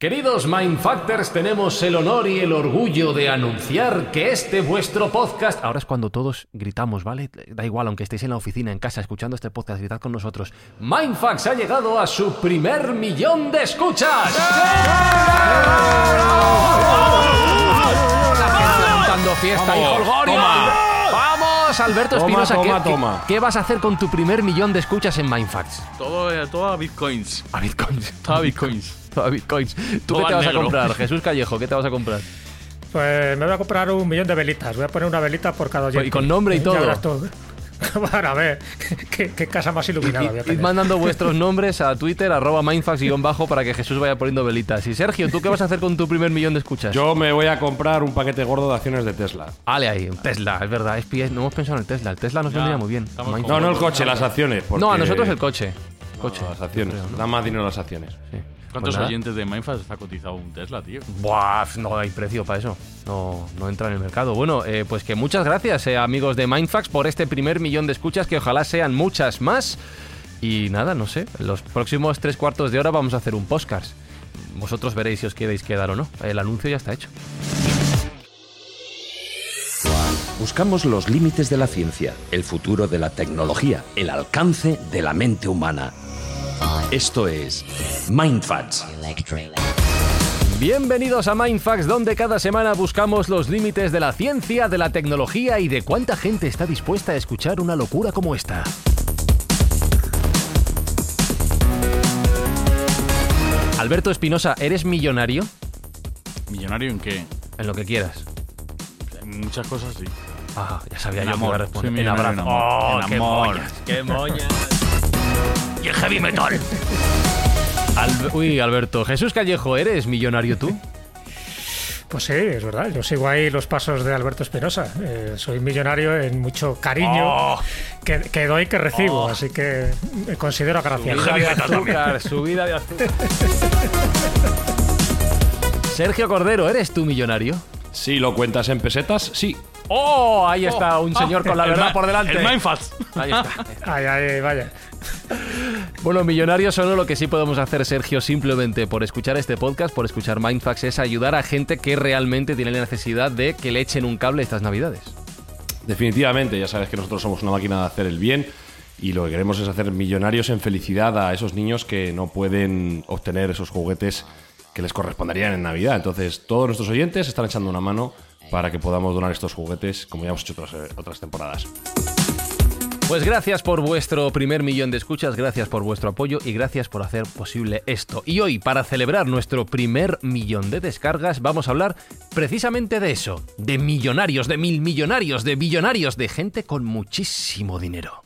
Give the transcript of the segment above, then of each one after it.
Queridos Mindfactors, tenemos el honor y el orgullo de anunciar que este vuestro podcast... Ahora es cuando todos gritamos, ¿vale? Da igual, aunque estéis en la oficina, en casa, escuchando este podcast, gritad con nosotros. Mindfax ha llegado a su primer millón de escuchas. Dando fiesta y Vamos, jolgorio. toma. Vamos, Alberto Toma, Espinosa, ¿qué, toma, qué- toma. qué vas a hacer con tu primer millón de escuchas en Mindfax? Todo, eh, todo a bitcoins. A bitcoins. Todo a bitcoins. A bitcoins. ¿Tú Todo qué te vas a comprar? Jesús Callejo, ¿qué te vas a comprar? Pues me voy a comprar un millón de velitas. Voy a poner una velita por cada oyente. Y con nombre y todo. verás tú. Bueno, a ver, ¿qué, qué casa más iluminada voy a Id tener. mandando vuestros nombres a Twitter, arroba mindfax-bajo, para que Jesús vaya poniendo velitas. Y Sergio, ¿tú qué vas a hacer con tu primer millón de escuchas? Yo me voy a comprar un paquete gordo de acciones de Tesla. Ale ahí, un Tesla, es verdad. Es no hemos pensado en el Tesla. El Tesla nos vendría muy bien. Mindfax. No, no el coche, las acciones. No, a nosotros el coche. Coche. No, las acciones. creo, ¿no? Da más dinero las acciones. Sí. ¿Cuántos Pues oyentes de Mindfast está cotizado un Tesla, tío? Buah, no hay precio para eso. No, no entra en el mercado. Bueno, eh, pues que muchas gracias, eh, amigos de Mindfax, por este primer millón de escuchas, que ojalá sean muchas más. Y nada, no sé, los próximos tres cuartos de hora vamos a hacer un podcast. Vosotros veréis si os queréis quedar o no. El anuncio ya está hecho. Buscamos los límites de la ciencia, el futuro de la tecnología, el alcance de la mente humana. Esto es Mindfacts. Bienvenidos a Mindfax, donde cada semana buscamos los límites de la ciencia, de la tecnología y de cuánta gente está dispuesta a escuchar una locura como esta. Alberto Espinosa, ¿eres millonario? ¿Millonario en qué? En lo que quieras. En muchas cosas sí. Ah, ya sabía En yo que amor. iba a responder. En en amor. Oh, En qué amor. moñas, qué moñas. Y el heavy metal. Al- Uy, Alberto. Jesús Callejo, ¿eres millonario tú? Pues sí, es verdad. Yo sigo ahí los pasos de Alberto Espinosa. Eh, soy millonario en mucho cariño Oh. que, que doy que recibo, así que me considero agraciado. Subida de azúcar, subida de azúcar. Sergio Cordero, ¿eres tú millonario? Si lo cuentas en pesetas, sí. ¡Oh! Ahí está, un señor con la El verdad por delante. El Mindfast. Ahí está. Ay, ay, vaya. Bueno, millonarios solo lo que sí podemos hacer, Sergio, simplemente por escuchar este podcast, por escuchar Mindfax, es ayudar a gente que realmente tiene la necesidad de que le echen un cable estas navidades. Definitivamente, ya sabes que nosotros somos una máquina de hacer el bien y lo que queremos es hacer millonarios en felicidad a esos niños que no pueden obtener esos juguetes que les corresponderían en Navidad. Entonces, todos nuestros oyentes están echando una mano para que podamos donar estos juguetes, como ya hemos hecho otras, eh, otras temporadas. Pues gracias por vuestro primer millón de escuchas, gracias por vuestro apoyo y gracias por hacer posible esto. Y hoy, para celebrar nuestro primer millón de descargas, vamos a hablar precisamente de eso, de millonarios, de mil millonarios, de billonarios, de gente con muchísimo dinero.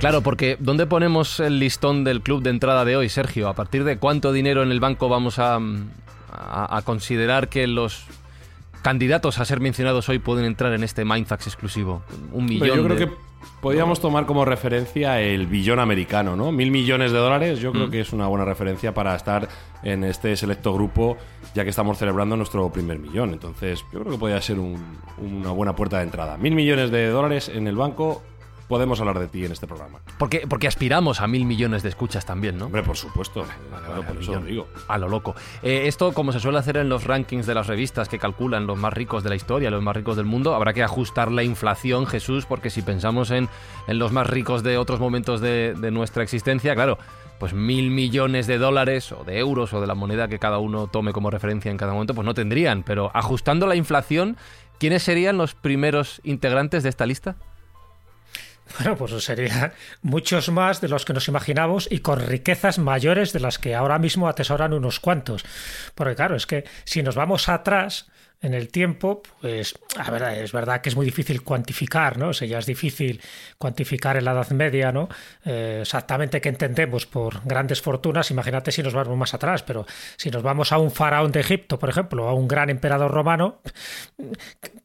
Claro, porque ¿dónde ponemos el listón del club de entrada de hoy, Sergio? ¿A partir de cuánto dinero en el banco vamos a, a- a considerar que los candidatos a ser mencionados hoy pueden entrar en este Mindfax exclusivo? Un millón Pero yo creo de- que podríamos tomar como referencia el billón americano, ¿no? Mil millones de dólares, yo creo que es una buena referencia para estar en este selecto grupo, ya que estamos celebrando nuestro primer millón. Entonces, yo creo que podría ser un- una buena puerta de entrada. Mil millones de dólares en el banco podemos hablar de ti en este programa. Porque, porque aspiramos a mil millones de escuchas también, ¿no? Hombre, por supuesto. Claro, por eso lo digo. A lo loco. Eh, esto, como se suele hacer en los rankings de las revistas que calculan los más ricos de la historia, los más ricos del mundo, habrá que ajustar la inflación, Jesús, porque si pensamos en, en los más ricos de otros momentos de, de nuestra existencia, claro, pues mil millones de dólares o de euros o de la moneda que cada uno tome como referencia en cada momento, pues no tendrían. Pero ajustando la inflación, ¿quiénes serían los primeros integrantes de esta lista? Bueno, pues serían muchos más de los que nos imaginamos y con riquezas mayores de las que ahora mismo atesoran unos cuantos. Porque claro, es que si nos vamos atrás, en el tiempo, pues a ver, es verdad que es muy difícil cuantificar, ¿no? O sea, ya es difícil cuantificar en la Edad Media, ¿no? Eh, exactamente qué entendemos por grandes fortunas. Imagínate si nos vamos más atrás, pero si nos vamos a un faraón de Egipto, por ejemplo, a un gran emperador romano,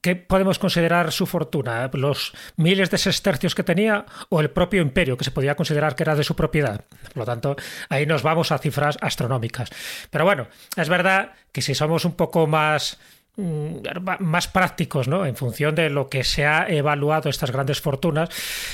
¿qué podemos considerar su fortuna? ¿Los miles de sestercios que tenía o el propio imperio que se podía considerar que era de su propiedad? Por lo tanto, ahí nos vamos a cifras astronómicas. Pero bueno, es verdad que si somos un poco más más prácticos, ¿no? En función de lo que se ha evaluado estas grandes fortunas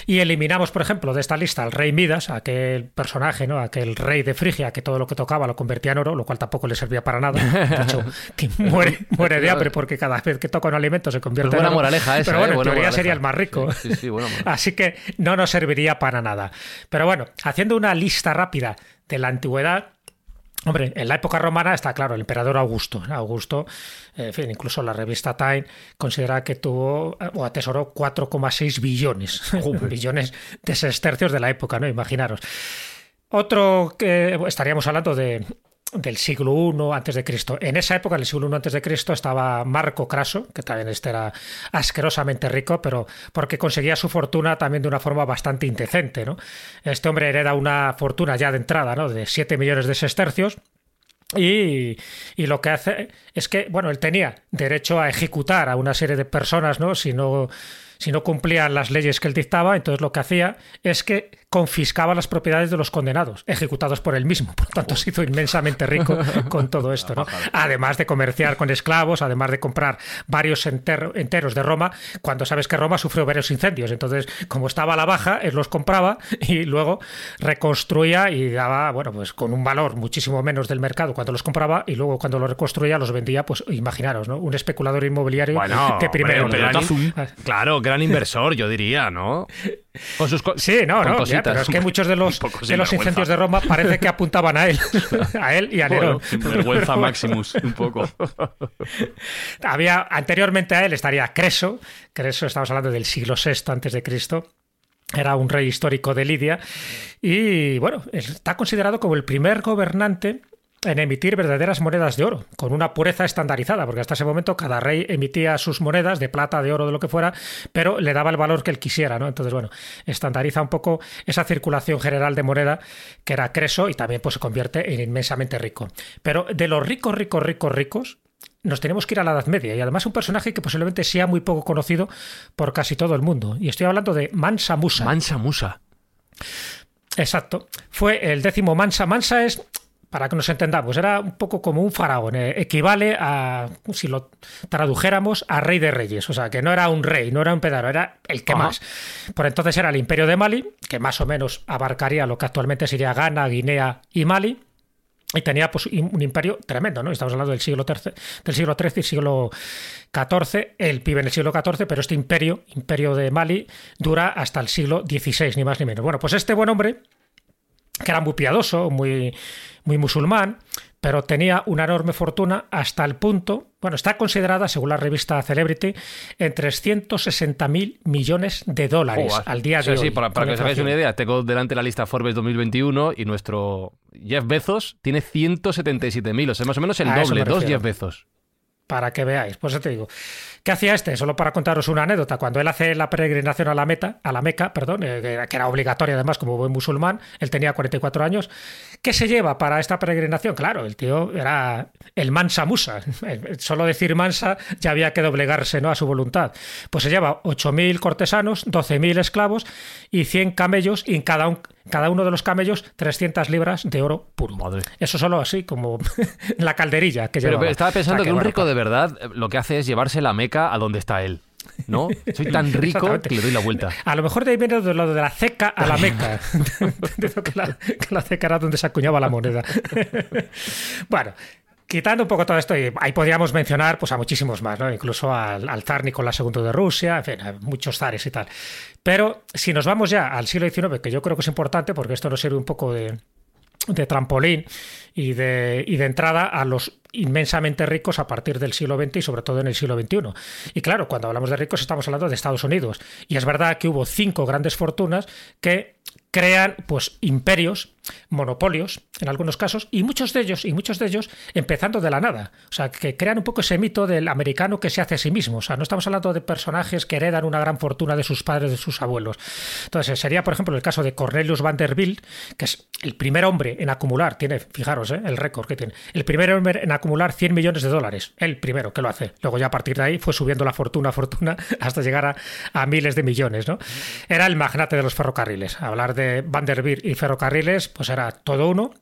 y eliminamos, por ejemplo, de esta lista al rey Midas, aquel personaje, ¿no? Aquel rey de Frigia que todo lo que tocaba lo convertía en oro, lo cual tampoco le servía para nada. De hecho, que muere, muere de hambre porque cada vez que toca un alimento se convierte Pues buena en oro. moraleja esa, Pero bueno, ¿eh? en teoría moraleja. sería el más rico. Sí, sí, moraleja. Así que no nos serviría para nada. Pero bueno, haciendo una lista rápida de la antigüedad, Hombre, en la época romana está claro, el emperador Augusto. Augusto, eh, en fin, incluso la revista Time considera que tuvo eh, o atesoró 4,6 billones, billones de sestercios de la época, ¿no? Imaginaros. Otro que estaríamos hablando de del siglo I antes de Cristo. En esa época, en el siglo I antes de Cristo, estaba Marco Craso, que también este era asquerosamente rico, pero porque conseguía su fortuna también de una forma bastante indecente, ¿no? Este hombre hereda una fortuna ya de entrada, ¿no? De 7 millones de sestercios. Y, y, lo que hace es que, bueno, él tenía derecho a ejecutar a una serie de personas, ¿no? Si no, si no cumplían las leyes que él dictaba, entonces lo que hacía es que confiscaba las propiedades de los condenados, ejecutados por él mismo. Por lo tanto, se hizo inmensamente rico con todo esto, ¿no? Además de comerciar con esclavos, además de comprar varios enter enteros de Roma, cuando sabes que Roma sufrió varios incendios. Entonces, como estaba a la baja, él los compraba y luego reconstruía y daba, bueno, pues con un valor muchísimo menos del mercado cuando los compraba y luego cuando los reconstruía los vendía, pues imaginaros, ¿no? Un especulador inmobiliario Bueno, de primero. hombre, gran claro, gran inversor, yo diría, ¿no? Con sus co- Sí, no, con no, ya, pero es que muchos de los, de los incendios de Roma parece que apuntaban a él, a él y a Nerón. Bueno, vergüenza Maximus, un poco. Había anteriormente a él estaría Creso, Creso estamos hablando del siglo VI antes de Cristo. Era un rey histórico de Lidia y bueno, está considerado como el primer gobernante en emitir verdaderas monedas de oro, con una pureza estandarizada, porque hasta ese momento cada rey emitía sus monedas de plata, de oro, de lo que fuera, pero le daba el valor que él quisiera, ¿no? Entonces, bueno, estandariza un poco esa circulación general de moneda que era Creso y también pues se convierte en inmensamente rico. Pero de los ricos, ricos, ricos, ricos, nos tenemos que ir a la Edad Media y además un personaje que posiblemente sea muy poco conocido por casi todo el mundo. Y estoy hablando de Mansa Musa. Mansa Musa. Exacto. Fue el décimo Mansa. Mansa es, para que nos entendamos, era un poco como un faraón. eh, equivale a, si lo tradujéramos, a rey de reyes. O sea, que no era un rey, no era un pedaro, era el que Ajá. más. Por entonces era el imperio de Mali, que más o menos abarcaría lo que actualmente sería Ghana, Guinea y Mali. Y tenía pues, un imperio tremendo, ¿no? Estamos hablando del siglo XIII, del siglo XIII y siglo XIV. Él vive en el siglo XIV, pero este imperio, imperio de Mali, dura hasta el siglo XVI, ni más ni menos. Bueno, pues este buen hombre, que era muy piadoso, muy, muy musulmán, pero tenía una enorme fortuna hasta el punto, bueno, está considerada, según la revista Celebrity, en 360.000 millones de dólares al día Sí, de sí, hoy. para, para con que os hagáis una idea, tengo delante la lista Forbes 2021 y nuestro Jeff Bezos tiene 177.000, o sea, más o menos el A doble, dos. Jeff Bezos. para que veáis. Pues eso te digo. ¿Qué hacía este? Solo para contaros una anécdota. Cuando él hace la peregrinación a la meta, a la Meca, perdón, eh, que era- obligatoria además como buen musulmán, él tenía 44 años. ¿Qué se lleva para esta peregrinación? Claro, el tío era el mansa musa. Solo decir mansa ya había que doblegarse ¿no? a su voluntad. Pues se lleva 8.000 cortesanos, 12.000 esclavos y 100 camellos y en cada, un- cada uno de los camellos 300 libras de oro puro. Madre. Eso solo así como la calderilla que Pero, llevaba. pero estaba pensando O sea que un rico de verdad eh, lo que hace es llevarse la meca a donde está él. ¿No? Soy tan rico que le doy la vuelta. A lo mejor de ahí viene de lo de la ceca a la meca. que, la, que la ceca era donde se acuñaba la moneda. bueno, quitando un poco todo esto, y ahí podríamos mencionar pues, a muchísimos más, ¿no? incluso al, al zar Nicolás II de Rusia, en fin, a muchos zares y tal. Pero si nos vamos ya al siglo XIX, que yo creo que es importante, porque esto nos sirve un poco de, de trampolín y de, y de entrada a los inmensamente ricos a partir del siglo XX y sobre todo en el siglo XXI. Y claro, cuando hablamos de ricos estamos hablando de Estados Unidos. Y es verdad que hubo cinco grandes fortunas que crean pues imperios, monopolios en algunos casos y muchos de ellos y muchos de ellos empezando de la nada, o sea, que crean un poco ese mito del americano que se hace a sí mismo, o sea, no estamos hablando de personajes que heredan una gran fortuna de sus padres, de sus abuelos. Entonces, sería por ejemplo el caso de Cornelius Vanderbilt, que es el primer hombre en acumular, tiene, fijaros, ¿eh? el récord que tiene, el primer hombre en acumular 100 millones de dólares, el primero que lo hace. Luego ya a partir de ahí fue subiendo la fortuna, fortuna hasta llegar a, a miles de millones, ¿no? Era el magnate de los ferrocarriles. Hablar de Vanderbilt y ferrocarriles, pues era todo uno.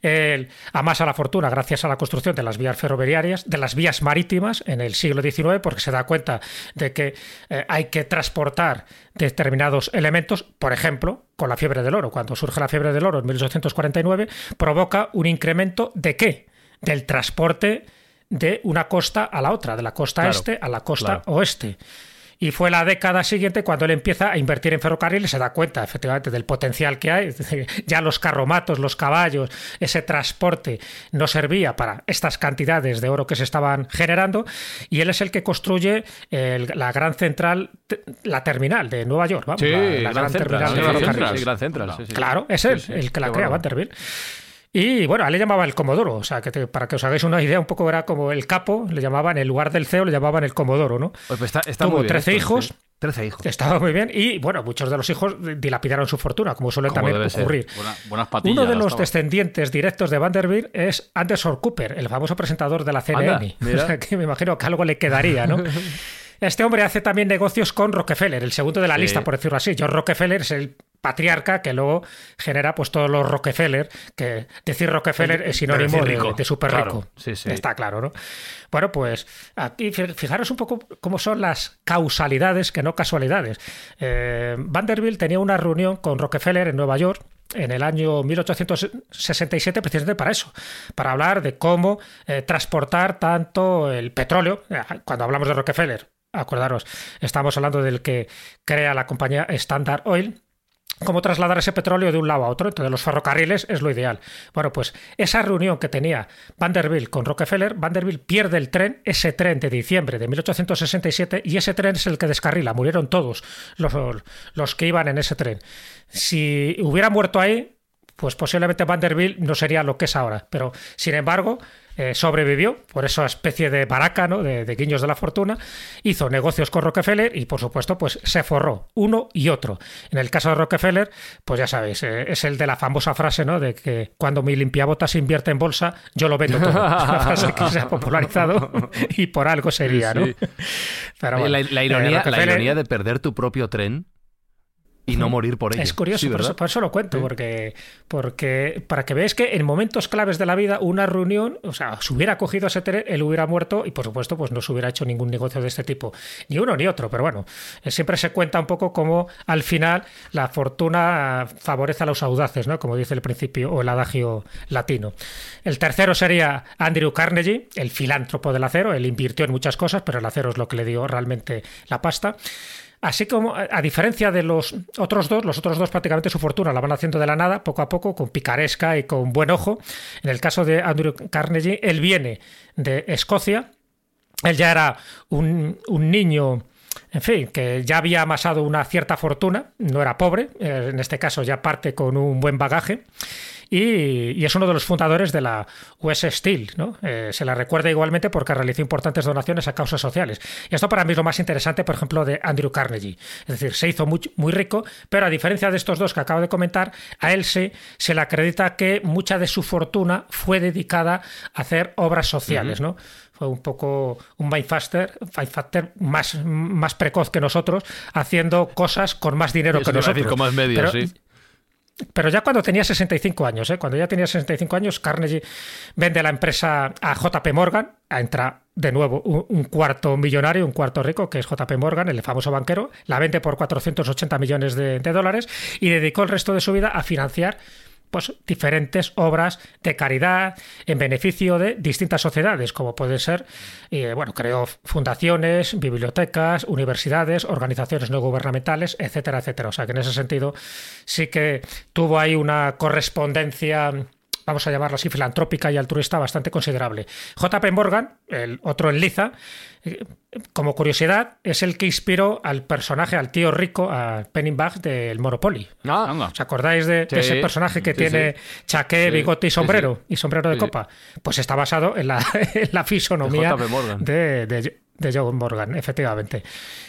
Él amasa la fortuna gracias a la construcción de las vías ferroviarias, de las vías marítimas en el siglo XIX, porque se da cuenta de que eh, hay que transportar determinados elementos, por ejemplo, con la fiebre del oro. Cuando surge la fiebre del oro en 1849, provoca un incremento de qué? Del transporte de una costa a la otra, de la costa Claro, este a la costa claro. oeste. Y fue la década siguiente cuando él empieza a invertir en ferrocarriles, se da cuenta efectivamente del potencial que hay. Ya los carromatos, los caballos, ese transporte no servía para estas cantidades de oro que se estaban generando. Y él es el que construye el- la gran central, la terminal de Nueva York. Vamos, Sí, la, la Gran terminal de Gran ferrocarriles. Central, sí, Gran Central, sí, sí. Claro, es él el que la crea, bueno. Vanderbilt. Y bueno, a él le llamaba el Comodoro, o sea, que te- para que os hagáis una idea, un poco era como el capo, le llamaban, en lugar del CEO, le llamaban el Comodoro, ¿no? Pues está, está Tuvo muy bien 13 esto, hijos. sí. 13 hijos. Estaba muy bien y bueno, muchos de los hijos dilapidaron su fortuna, como suele también ocurrir. Buena- buenas patillas. Uno de los descendientes directos de Vanderbilt es Anderson Cooper, el famoso presentador de la CNN. Anda. O sea, que me imagino que algo le quedaría, ¿no? Este hombre hace también negocios con Rockefeller, el segundo de la Sí. lista, por decirlo así. John Rockefeller es el patriarca que luego genera pues todos los Rockefeller, que decir Rockefeller es sinónimo de, rico, de súper claro. rico. Sí, sí. Está claro, ¿no? Bueno, pues aquí fi- fijaros un poco cómo son las causalidades que no casualidades. Eh, Vanderbilt tenía una reunión con Rockefeller en Nueva York en el año 1867 precisamente para eso, para hablar de cómo eh, transportar tanto el petróleo, eh, cuando hablamos de Rockefeller, acordaros, estamos hablando del que crea la compañía Standard Oil, cómo trasladar ese petróleo de un lado a otro. Entonces, los ferrocarriles es lo ideal. Bueno, pues esa reunión que tenía Vanderbilt con Rockefeller, Vanderbilt pierde el tren, ese tren de diciembre de 1867, y ese tren es el que descarrila. Murieron todos los, los que iban en ese tren. Si hubiera muerto ahí, pues posiblemente Vanderbilt no sería lo que es ahora. Pero, sin embargo, eh, sobrevivió por esa especie de baraca, ¿no? de, de guiños de la fortuna, hizo negocios con Rockefeller y, por supuesto, pues se forró uno y otro. En el caso de Rockefeller, pues ya sabéis, eh, es el de la famosa frase ¿no? de que cuando mi limpiabotas invierte en bolsa, yo lo vendo todo. Es una frase que se ha popularizado y por algo sería, ¿no? Sí. Pero Oye, bueno, la, la eh, ironía, la ironía de perder tu propio tren y no morir por ello. Es curioso, Sí, por, eso, por eso lo cuento, Sí. porque, porque para que veáis que en momentos claves de la vida, una reunión, o sea, se hubiera cogido ese tren, él hubiera muerto y por supuesto, pues no se hubiera hecho ningún negocio de este tipo, ni uno ni otro, pero bueno, eh, siempre se cuenta un poco cómo al final la fortuna favorece a los audaces, ¿no? Como dice el principio o el adagio latino. El tercero sería Andrew Carnegie, el filántropo del acero, él invirtió en muchas cosas, pero el acero es lo que le dio realmente la pasta. Así como, a diferencia de los otros dos, los otros dos prácticamente su fortuna la van haciendo de la nada, poco a poco, con picaresca y con buen ojo. En el caso de Andrew Carnegie, él viene de Escocia, él ya era un, un niño, en fin, que ya había amasado una cierta fortuna, no era pobre, eh, en este caso ya parte con un buen bagaje. Y, y es uno de los fundadores de la US Steel. ¿no? Eh, se la recuerda igualmente porque realizó importantes donaciones a causas sociales. Y esto para mí es lo más interesante, por ejemplo, de Andrew Carnegie. Es decir, se hizo muy, muy rico, pero a diferencia de estos dos que acabo de comentar, a él se, se le acredita que mucha de su fortuna fue dedicada a hacer obras sociales. ¿no? Fue un poco un mindfaster, mindfaster más, más precoz que nosotros, haciendo cosas con más dinero Eso que nosotros. decir, con más medios, Pero- sí. Pero ya cuando tenía 65 años, ¿eh? cuando ya tenía 65 años, Carnegie vende la empresa a JP Morgan, entra de nuevo un, cuarto millonario, un cuarto rico, que es JP Morgan, el famoso banquero, la vende por 480 millones de, dólares y dedicó el resto de su vida a financiar pues, diferentes obras de caridad en beneficio de distintas sociedades, como puede ser, eh, bueno, creó fundaciones, bibliotecas, universidades, organizaciones no gubernamentales, etcétera, etcétera. O sea que en ese sentido sí que tuvo ahí una correspondencia vamos a llamarlo así, filantrópica y altruista bastante considerable. JP Morgan, el otro en Liza, eh, como curiosidad, es el que inspiró al personaje, al tío rico, a Penningbach del Monopoly. Ah, ¿Os acordáis de, ese personaje que tiene chaqué, bigote y sombrero? Y sombrero de copa. Pues está basado en la, fisonomía de, de, de John Morgan, efectivamente.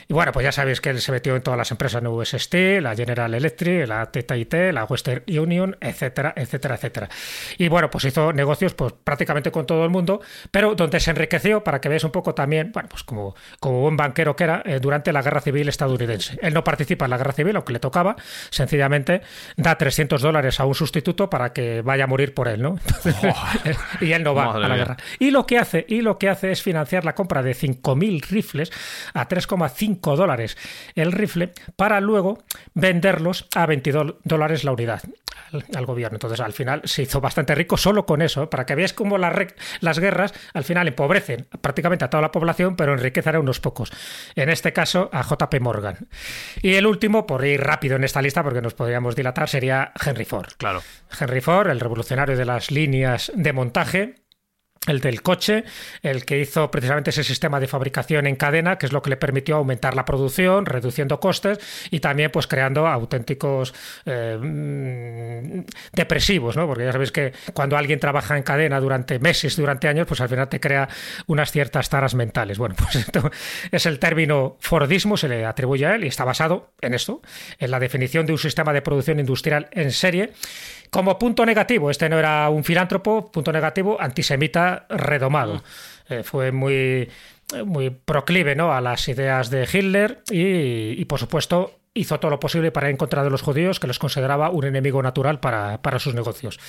Y bueno, pues ya sabéis que él se metió en todas las empresas Steel, la General Electric, la TTIT, la Western Union, etcétera, etcétera, etcétera. Y bueno, pues hizo negocios pues prácticamente con todo el mundo, pero donde se enriqueció, para que veáis un poco también, bueno, pues como, como buen banquero que era, eh, durante la Guerra Civil estadounidense. Él no participa en la Guerra Civil, aunque le tocaba, sencillamente da 300 dólares a un sustituto para que vaya a morir por él, ¿no? y él no va a la guerra. Y lo que hace, y lo que hace es financiar la compra de 5.000 rifles a 3,5 dólares el rifle para luego venderlos a 22 dólares la unidad al, gobierno. Entonces, al final se hizo bastante rico solo con eso, ¿eh? para que veáis cómo las, las guerras al final empobrecen prácticamente a toda la población, pero enriquecen a unos pocos. En este caso, a JP Morgan. Y el último, por ir rápido en esta lista, porque nos podríamos dilatar, sería Henry Ford. Claro. Henry Ford, el revolucionario de las líneas de montaje, el del coche, el que hizo precisamente ese sistema de fabricación en cadena, que es lo que le permitió aumentar la producción, reduciendo costes y también pues creando auténticos eh, mm, depresivos, ¿no? Porque ya sabéis que cuando alguien trabaja en cadena durante meses, durante años, pues al final te crea unas ciertas taras mentales. Bueno, pues esto es el término Fordismo, se le atribuye a él y está basado en esto, en la definición de un sistema de producción industrial en serie como punto negativo, este no era un filántropo, punto negativo, antisemita redomado. Mm. Eh, fue muy, muy proclive ¿no? a las ideas de Hitler y, y, por supuesto, hizo todo lo posible para encontrar a los judíos, que los consideraba un enemigo natural para, para sus negocios.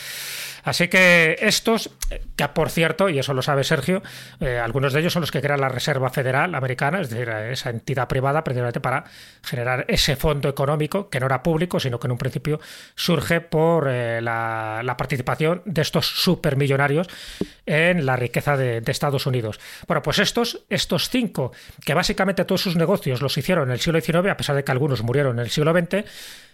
Así que estos, que por cierto, y eso lo sabe Sergio, eh, algunos de ellos son los que crean la Reserva Federal Americana, es decir, esa entidad privada precisamente para generar ese fondo económico que no era público, sino que en un principio surge por eh, la, participación de estos supermillonarios en la riqueza de, de, Estados Unidos. Bueno, pues estos, estos cinco, que básicamente todos sus negocios los hicieron en el siglo XIX, a pesar de que algunos murieron en el siglo XX,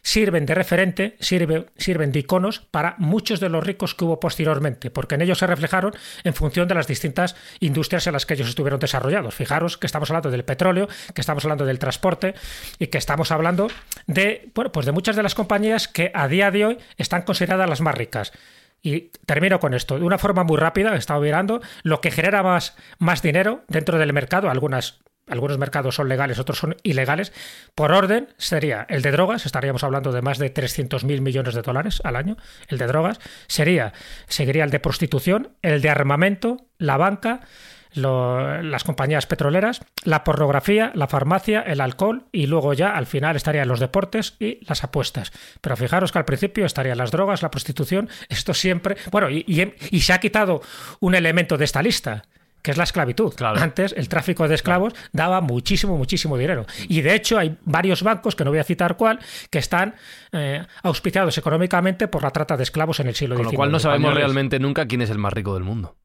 sirven de referente, sirven de iconos para muchos de los ricos que hubo posteriormente, porque en ellos se reflejaron en función de las distintas industrias en las que ellos estuvieron desarrollados. Fijaros que estamos hablando del petróleo, que estamos hablando del transporte y que estamos hablando de, pues de muchas de las compañías que a día de hoy están consideradas las más ricas. Y termino con esto. De una forma muy rápida, he estado mirando lo que genera más, más dinero dentro del mercado, algunas algunos mercados son legales, otros son ilegales. Por orden sería el de drogas, estaríamos hablando de más de 300.000 millones de dólares al año, el de drogas. Sería, seguiría el de prostitución, el de armamento, la banca, las compañías petroleras, la pornografía, la farmacia, el alcohol y luego ya al final estarían los deportes y las apuestas. Pero fijaros que al principio estarían las drogas, la prostitución, esto siempre... Bueno, y se ha quitado un elemento de esta lista que es la esclavitud. Antes el tráfico de esclavos daba muchísimo, muchísimo dinero. Y de hecho hay varios bancos, que no voy a citar cuál, que están eh, auspiciados económicamente por la trata de esclavos en el siglo XIX. Con lo cual no sabemos realmente nunca quién es el más rico del mundo,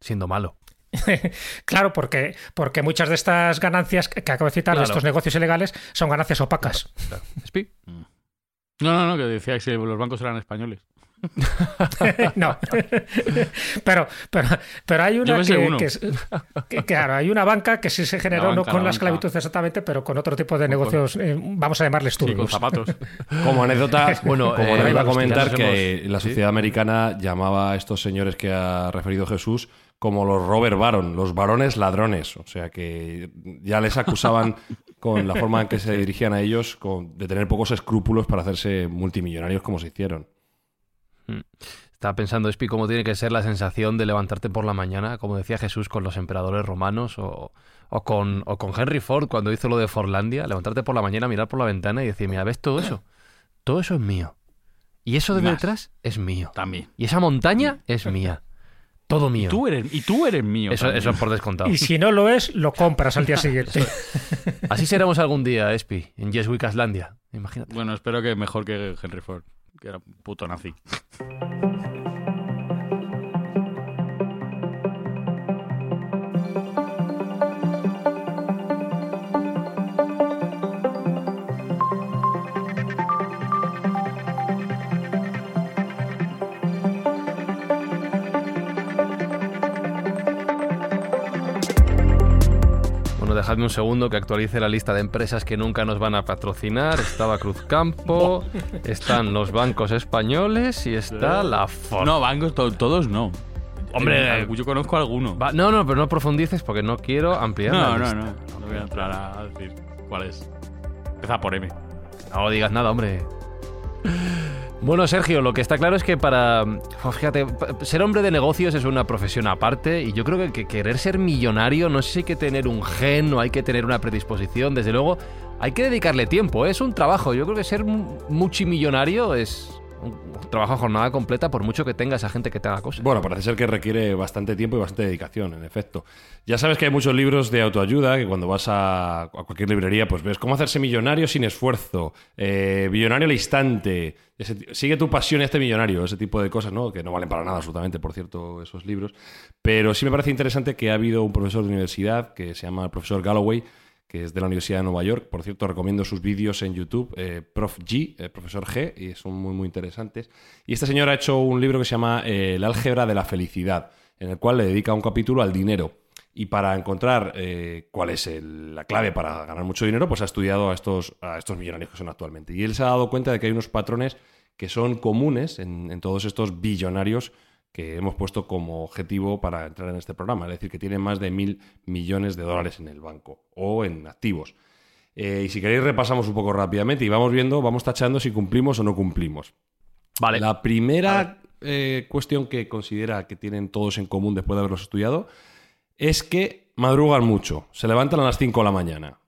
siendo malo. claro, porque, porque muchas de estas ganancias que acabo de citar, de estos negocios ilegales, son ganancias opacas. No, no, no, que decía que los bancos eran españoles. no. pero, pero, pero hay una que, claro, hay una banca que sí se generó, no con la, esclavitud exactamente, pero con otro tipo de negocios, eh, vamos a llamarles turbios. zapatos. Como anécdota, bueno, como eh, iba a comentar que la sociedad americana llamaba a estos señores que ha referido Jesús como los Robert Baron, los varones ladrones. O sea que ya les acusaban con la forma en que se dirigían a ellos de tener pocos escrúpulos para hacerse multimillonarios como se hicieron. Mm. Estaba pensando, Espi, cómo tiene que ser la sensación de levantarte por la mañana, como decía Jesús, con los emperadores romanos o, con, o con Henry Ford cuando hizo lo de Fordlandia, levantarte por la mañana, mirar por la ventana y decir, mira, ¿ves todo eso? Todo eso es mío. Y eso de detrás es mío. También. Y esa montaña es mía. Todo mío. Tú eres, y tú eres mío. Eso, es por descontado. Y si no lo es, lo compras al día siguiente. Así seremos algún día, Espi, en Yes Week Aslandia. Imagínate. Bueno, espero que mejor que Henry Ford, que era un puto nazi. Dejadme un segundo que actualice la lista de empresas que nunca nos van a patrocinar. Estaba Cruzcampo, están los bancos españoles y está la Ford. No, bancos to- todos no. Hombre, Eh, yo conozco alguno. Va- no, no, pero no profundices porque no quiero ampliar No, la no, lista. no. No voy a entrar a decir cuál es. Empieza por M. No digas nada, hombre. Bueno, Sergio, lo que está claro es que para. oh, Fíjate, ser hombre de negocios es una profesión aparte y yo creo que, que querer ser millonario no sé si hay que tener un gen o hay que tener una predisposición. Desde luego, hay que dedicarle tiempo, ¿eh? es un trabajo. Yo creo que ser mu- multimillonario es un trabajo a jornada completa por mucho que tenga esa gente que te haga cosas. Bueno, parece ser que requiere bastante tiempo y bastante dedicación, en efecto. Ya sabes que hay muchos libros de autoayuda que cuando vas a, cualquier librería, pues ves cómo hacerse millonario sin esfuerzo, eh, millonario al instante, sigue tu pasión este millonario, ese tipo de cosas, ¿no? Que no valen para nada absolutamente, por cierto, esos libros. Pero sí me parece interesante que ha habido un profesor de universidad que se llama el profesor Galloway, que es de la Universidad de Nueva York. Por cierto, recomiendo sus vídeos en YouTube, eh, Prof. G, eh, profesor G, y son muy, muy interesantes. Y este señor ha hecho un libro que se llama eh, El álgebra de la felicidad, en el cual le dedica un capítulo al dinero. Y para encontrar eh, cuál es la clave para ganar mucho dinero, pues ha estudiado a estos, a estos millonarios que son actualmente. Y él se ha dado cuenta de que hay unos patrones que son comunes en, en todos estos billonarios que hemos puesto como objetivo para entrar en este programa. Es decir, que tienen más de mil millones de dólares en el banco o en activos. Eh, y si queréis repasamos un poco rápidamente y vamos viendo, vamos tachando si cumplimos o no cumplimos. Vale. La primera eh, cuestión que considera que tienen todos en común después de haberlos estudiado es que madrugan mucho, se levantan a las 5 de la mañana.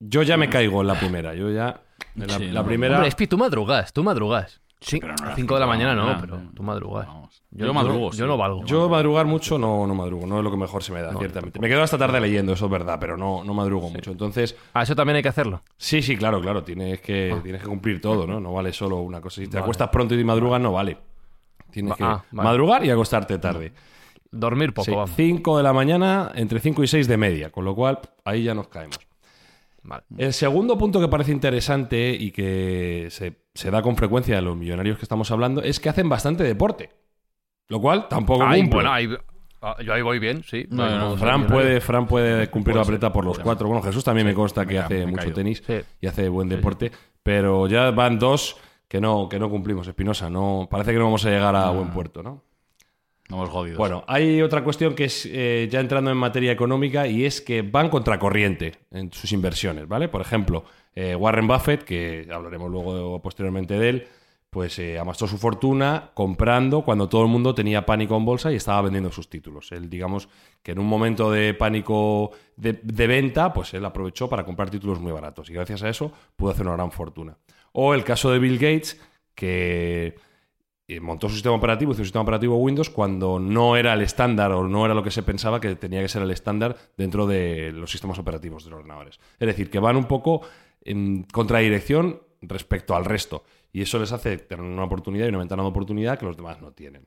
Yo ya me caigo en la primera, yo ya... en la, Sí, la no. primera... Hombre, Espi, tú madrugas, tú madrugas. Sí, pero no a a las 5 de la cinco de la mañana no, mañana, pero no. tú madrugas. Vamos. Yo madrugo, Yo no valgo. Yo madrugar mucho no, no madrugo, no es lo que mejor se me da, ciertamente. Me quedo hasta tarde leyendo, eso es verdad, pero no, no madrugo mucho. Entonces, Ah, eso también hay que hacerlo. sí, sí, claro, claro, tienes que, Ah. tienes que cumplir todo, ¿no? No vale solo una cosa. Si te acuestas pronto y madrugas, no vale. Tienes que ah, vale. madrugar y acostarte tarde. Dormir poco, Sí, vamos. 5 de la mañana, entre 5 y 6 de media, con lo cual ahí ya nos caemos. Vale. El segundo punto que parece interesante y que se, se da con frecuencia de los millonarios que estamos hablando es que hacen bastante deporte. Lo cual tampoco Ay, cumple. bueno, ahí- ah, yo ahí voy bien, sí. No, no, Fran puede, Fran puede cumplir la ser, por los cuatro. Bueno, Jesús también me consta que hace mucho caído. tenis Sí. y hace buen deporte, pero ya van dos que no, que no cumplimos, Espinosa. No, parece que no vamos a llegar a buen puerto, ¿no? No hemos jodido. Bueno, hay otra cuestión que es eh, ya entrando en materia económica y es que van contracorriente en sus inversiones, ¿vale? Por ejemplo, eh, Warren Buffett, que hablaremos luego posteriormente de él, pues eh, amasó su fortuna comprando cuando todo el mundo tenía pánico en bolsa y estaba vendiendo sus títulos. Él, digamos, que en un momento de pánico de, venta, pues él aprovechó para comprar títulos muy baratos y gracias a eso pudo hacer una gran fortuna. O el caso de Bill Gates, que montó su sistema operativo, hizo un sistema operativo Windows cuando no era el estándar o no era lo que se pensaba que tenía que ser el estándar dentro de los sistemas operativos de los ordenadores. Es decir, que van un poco en contradirección respecto al resto. Y eso les hace tener una oportunidad y una ventana de oportunidad que los demás no tienen.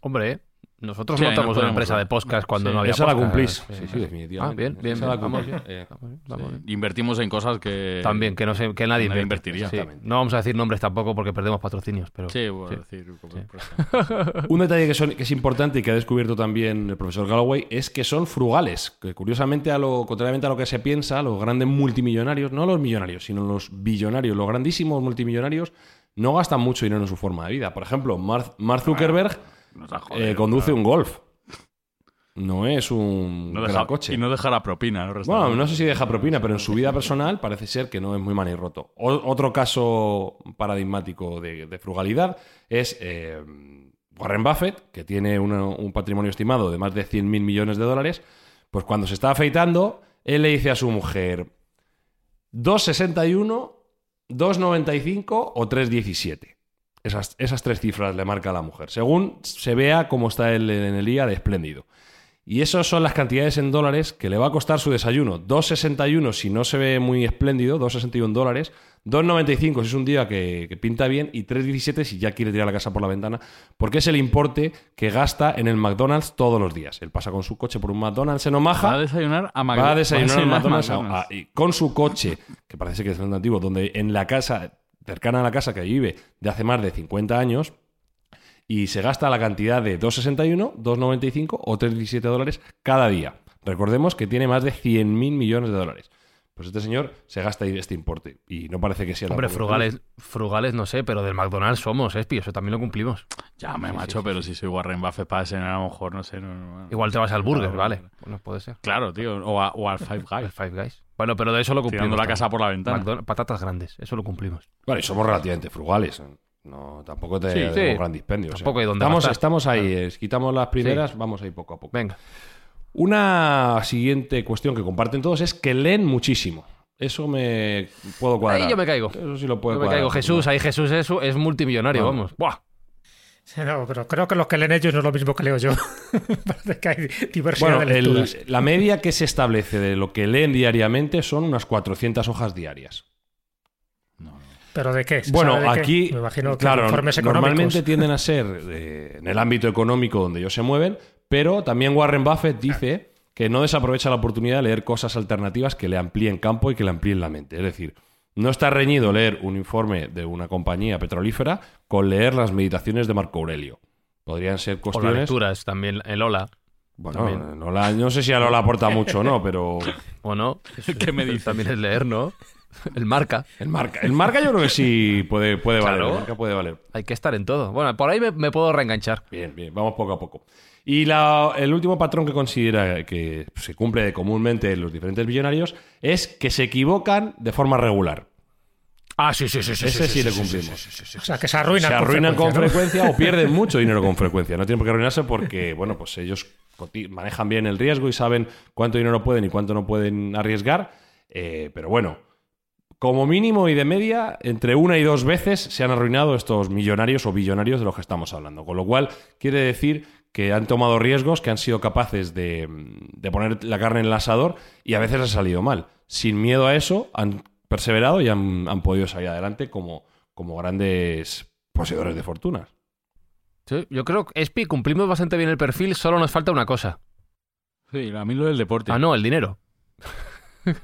Hombre, ¿eh? Nosotros Sí, montamos no una empresa de podcast cuando Sí. no había Esa la cumplís. Sí, Sí, definitivamente. Ah, bien, bien, bien. Vamos bien. Eh, Vamos bien. Invertimos en cosas que. También, que no sé, que nadie, invertiría. No vamos a decir nombres tampoco porque perdemos patrocinios, pero Sí, voy a Sí. decir. como- Sí. Un detalle que, son- que es importante y que ha descubierto también el profesor Galloway es que son frugales. Que curiosamente, a lo, contrariamente a lo que se piensa, los grandes multimillonarios, no los millonarios, sino los billonarios, los grandísimos multimillonarios, no gastan mucho dinero en su forma de vida. Por ejemplo, Mark, Mark Zuckerberg nos ha eh, conduce claro. un golf. No es un No gran deja, coche. Y no deja la propina, ¿no? Bueno, no sé si deja propina, pero en su vida personal parece ser que no es muy manirroto. O- otro caso paradigmático de, de frugalidad es eh, Warren Buffett, que tiene una- un patrimonio estimado de más de 100 mil millones de dólares. Pues cuando se está afeitando, él le dice a su mujer: 2,61, 2,95 o 3,17. Esas, esas tres cifras le marca a la mujer, según se vea cómo está él en el día de espléndido. Y esas son las cantidades en dólares que le va a costar su desayuno. 2,61 si no se ve muy espléndido, 2,61 dólares. 2,95 si es un día que, que pinta bien y 3,17 si ya quiere tirar la casa por la ventana, porque es el importe que gasta en el McDonald's todos los días. Él pasa con su coche por un McDonald's en Omaha. Va a desayunar a Va a desayunar en a McDonald's, McDonald's. y con su coche, que parece que es el antiguo, donde en la casa, cercana a la casa que vive de hace más de 50 años, y se gasta la cantidad de 2,61, 2,95 o 3,17 dólares cada día. Recordemos que tiene más de 100.000 millones de dólares. Pues este señor se gasta este importe y no parece que sea... Hombre, tampoco- frugales, frugales no sé, pero del McDonald's somos, Espi, eso también lo cumplimos. Ya, me macho, pero si soy Warren Buffett para desayunar, a lo mejor, no sé. No, no- Igual te vas al burger, Claro, vale. Bueno, puede ser. Claro, tío. O, a- o al Five El Guys. Five Guys. Bueno, pero de eso lo cumplimos. Tirando la casa por la ventana. McDonald's- patatas grandes, eso lo cumplimos. Bueno, y somos relativamente frugales. No, tampoco te Sí, sí. gran dispendio. o sea, Tampoco hay dónde estamos, gastar. estamos ahí, eh, quitamos las primeras, vamos ahí poco a poco. Venga. Una siguiente cuestión que comparten todos es que leen muchísimo. Eso me puedo cuadrar. Ahí yo me caigo. Eso sí lo puedo Yo me cuadrar. caigo. Jesús, ahí Jesús es, es multimillonario, Vamos. vamos. Buah. Sí, no, pero creo que lo que leen ellos no es lo mismo que leo yo. Parece que hay diversidad Bueno, de el- lecturas. la media que se establece de lo que leen diariamente son unas 400 hojas diarias. ¿Pero de qué? ¿Se Bueno, qué? aquí, Me imagino que claro, informes económicos. normalmente tienden a ser eh, en el ámbito económico donde ellos se mueven, pero también Warren Buffett dice que no desaprovecha la oportunidad de leer cosas alternativas que le amplíen campo y que le amplíen la mente. Es decir, no está reñido leer un informe de una compañía petrolífera con leer las meditaciones de Marco Aurelio. Podrían ser O las cuestiones... lecturas también, el Ola. Bueno, también. no, la- no sé si a Lola aporta mucho o no, pero ¿O no? ¿Qué me dices? También es leer, ¿no? El marca. el marca, el marca yo creo que sí puede, puede valer. El marca puede valer. Hay que estar en todo. Bueno, por ahí me, me puedo reenganchar. Bien, bien, vamos poco a poco. Y la- el último patrón que considera que se cumple comúnmente en los diferentes billonarios es que se equivocan de forma regular. Ah, sí, sí, sí. Ese sí, le cumplimos. O sea, que se arruinan se arruinan con frecuencia, o pierden mucho dinero con frecuencia. No tienen por qué arruinarse porque, bueno, pues ellos manejan bien el riesgo y saben cuánto dinero pueden y cuánto no pueden arriesgar. Eh, pero bueno, como mínimo y de media, entre una y dos veces se han arruinado estos millonarios o billonarios de los que estamos hablando. Con lo cual, quiere decir que han tomado riesgos, que han sido capaces de, de poner la carne en el asador y a veces ha salido mal. Sin miedo a eso, han perseverado y han, han podido salir adelante como, como grandes poseedores de fortunas. Sí, yo creo que, Espi, cumplimos bastante bien el perfil, solo nos falta una cosa. Sí, a mí lo del deporte. Ah, no, el dinero.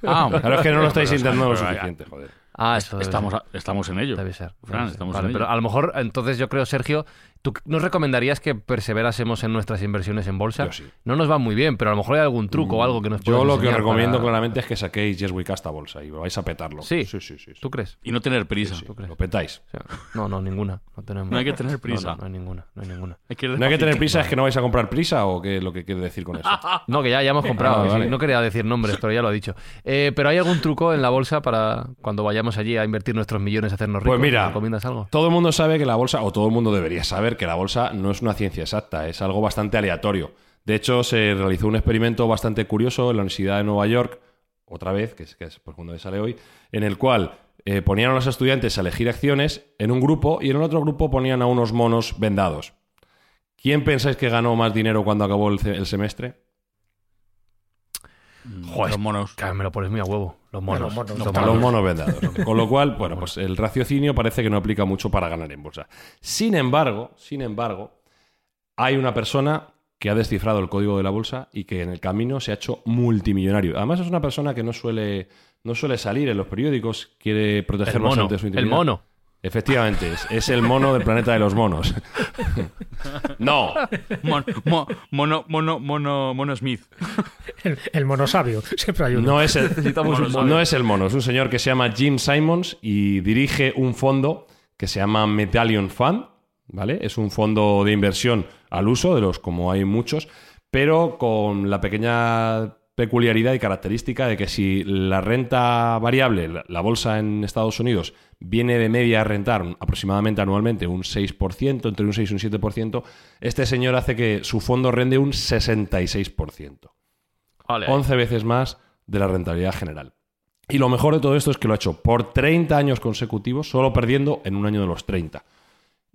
Ah, hombre. Claro, es que no lo estáis intentando lo suficiente, joder. Ah, eso Estamos, ser. estamos en ello. Debe ser. Fran, debe ser. estamos Vale, en pero ello. a lo mejor, entonces yo creo, Sergio, ¿tú nos recomendarías que perseverásemos en nuestras inversiones en bolsa? Yo sí. No nos va muy bien, pero a lo mejor hay algún truco o algo que nos Yo lo que os recomiendo para- claramente es que saquéis Yes We Cast a bolsa y vais a petarlo. Sí. sí, sí. sí, sí. ¿Tú crees? Y no tener prisa. Sí, ¿Tú crees? Lo petáis. O sea, no, no, ninguna. No, tenemos. No hay que tener No, prisa. No, no hay ninguna. No hay ninguna. Hay que ¿No hay que tener prisa? ¿Es que no vais a comprar prisa o qué es lo que quiere decir con eso? No, que ya, ya hemos comprado. Ah, vale. No quería decir nombres, pero ya lo ha dicho. Eh, pero ¿hay algún truco en la bolsa para cuando vayamos allí a invertir nuestros millones, a hacernos ricos? Pues mira, ¿Recomiendas algo? Todo el mundo sabe que la bolsa, o todo el mundo debería saber que la bolsa no es una ciencia exacta, es algo bastante aleatorio. De hecho, se realizó un experimento bastante curioso en la Universidad de Nueva York, otra vez, que es, que es por donde sale hoy, en el cual eh, ponían a los estudiantes a elegir acciones en un grupo y en el otro grupo ponían a unos monos vendados. ¿Quién pensáis que ganó más dinero cuando acabó el, semestre? Joder, Los monos. Claro, me lo pones muy a huevo. Los monos. Los monos, Los los A monos. los monos vendados. Con lo cual, bueno, pues el raciocinio parece que no aplica mucho para ganar en bolsa. Sin embargo, sin embargo, hay una persona que ha descifrado el código de la bolsa y que en el camino se ha hecho multimillonario. Además, es una persona que no suele, no suele salir en los periódicos, quiere proteger El mono. bastante su El integridad. mono. Efectivamente, es, es el mono del planeta de los monos. no, Mon- mo- mono, mono, mono, mono Smith. El, el monosabio. Siempre hay uno. No es, el, Necesitamos un mono. no es el mono, es un señor que se llama Jim Simons y dirige un fondo que se llama Medallion Fund, ¿vale? Es un fondo de inversión al uso, de los como hay muchos, pero con la pequeña peculiaridad y característica de que si la renta variable, la, bolsa en Estados Unidos, viene de media a rentar aproximadamente anualmente un 6%, entre un 6 y un 7%, este señor hace que su fondo rende un 66%. Vale. 11 veces más de la rentabilidad general. Y lo mejor de todo esto es que lo ha hecho por 30 años consecutivos, solo perdiendo en un año de los 30.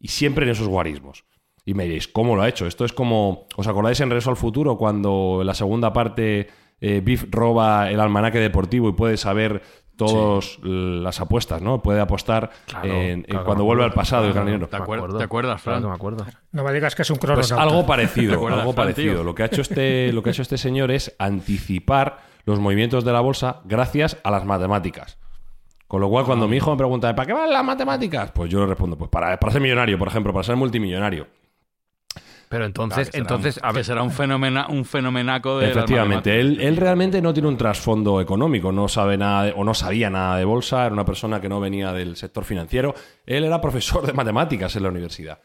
y siempre en esos guarismos. Y me diréis, ¿cómo lo ha hecho? Esto es como, ¿os acordáis en Regreso al Futuro cuando en la segunda parte eh, Biff roba el almanaque deportivo y puede saber todas las apuestas, ¿no? Puede apostar Claro, en- cuando vuelve al pasado claro, gana dinero. ¿Te, acuer- acuerdo. ¿te acuerdas, Claro Fran? que me acuerdo. No me digas que es un Pues crononauta. algo parecido, acuerdas, algo parecido. tío? Lo que ha hecho este, lo que ha hecho este señor es anticipar los movimientos de la bolsa gracias a las matemáticas. Con lo cual, cuando mi hijo me pregunta, ¿para qué van las matemáticas? Pues yo le respondo, pues para, para ser millonario, por ejemplo, para ser multimillonario. Pero entonces, Claro, que será entonces, un, a ver, será un, fenomena, un fenomenaco de Efectivamente, él, él realmente no tiene un trasfondo económico, no sabe nada de- o no sabía nada de bolsa, era una persona que no venía del sector financiero, él era profesor de matemáticas en la universidad.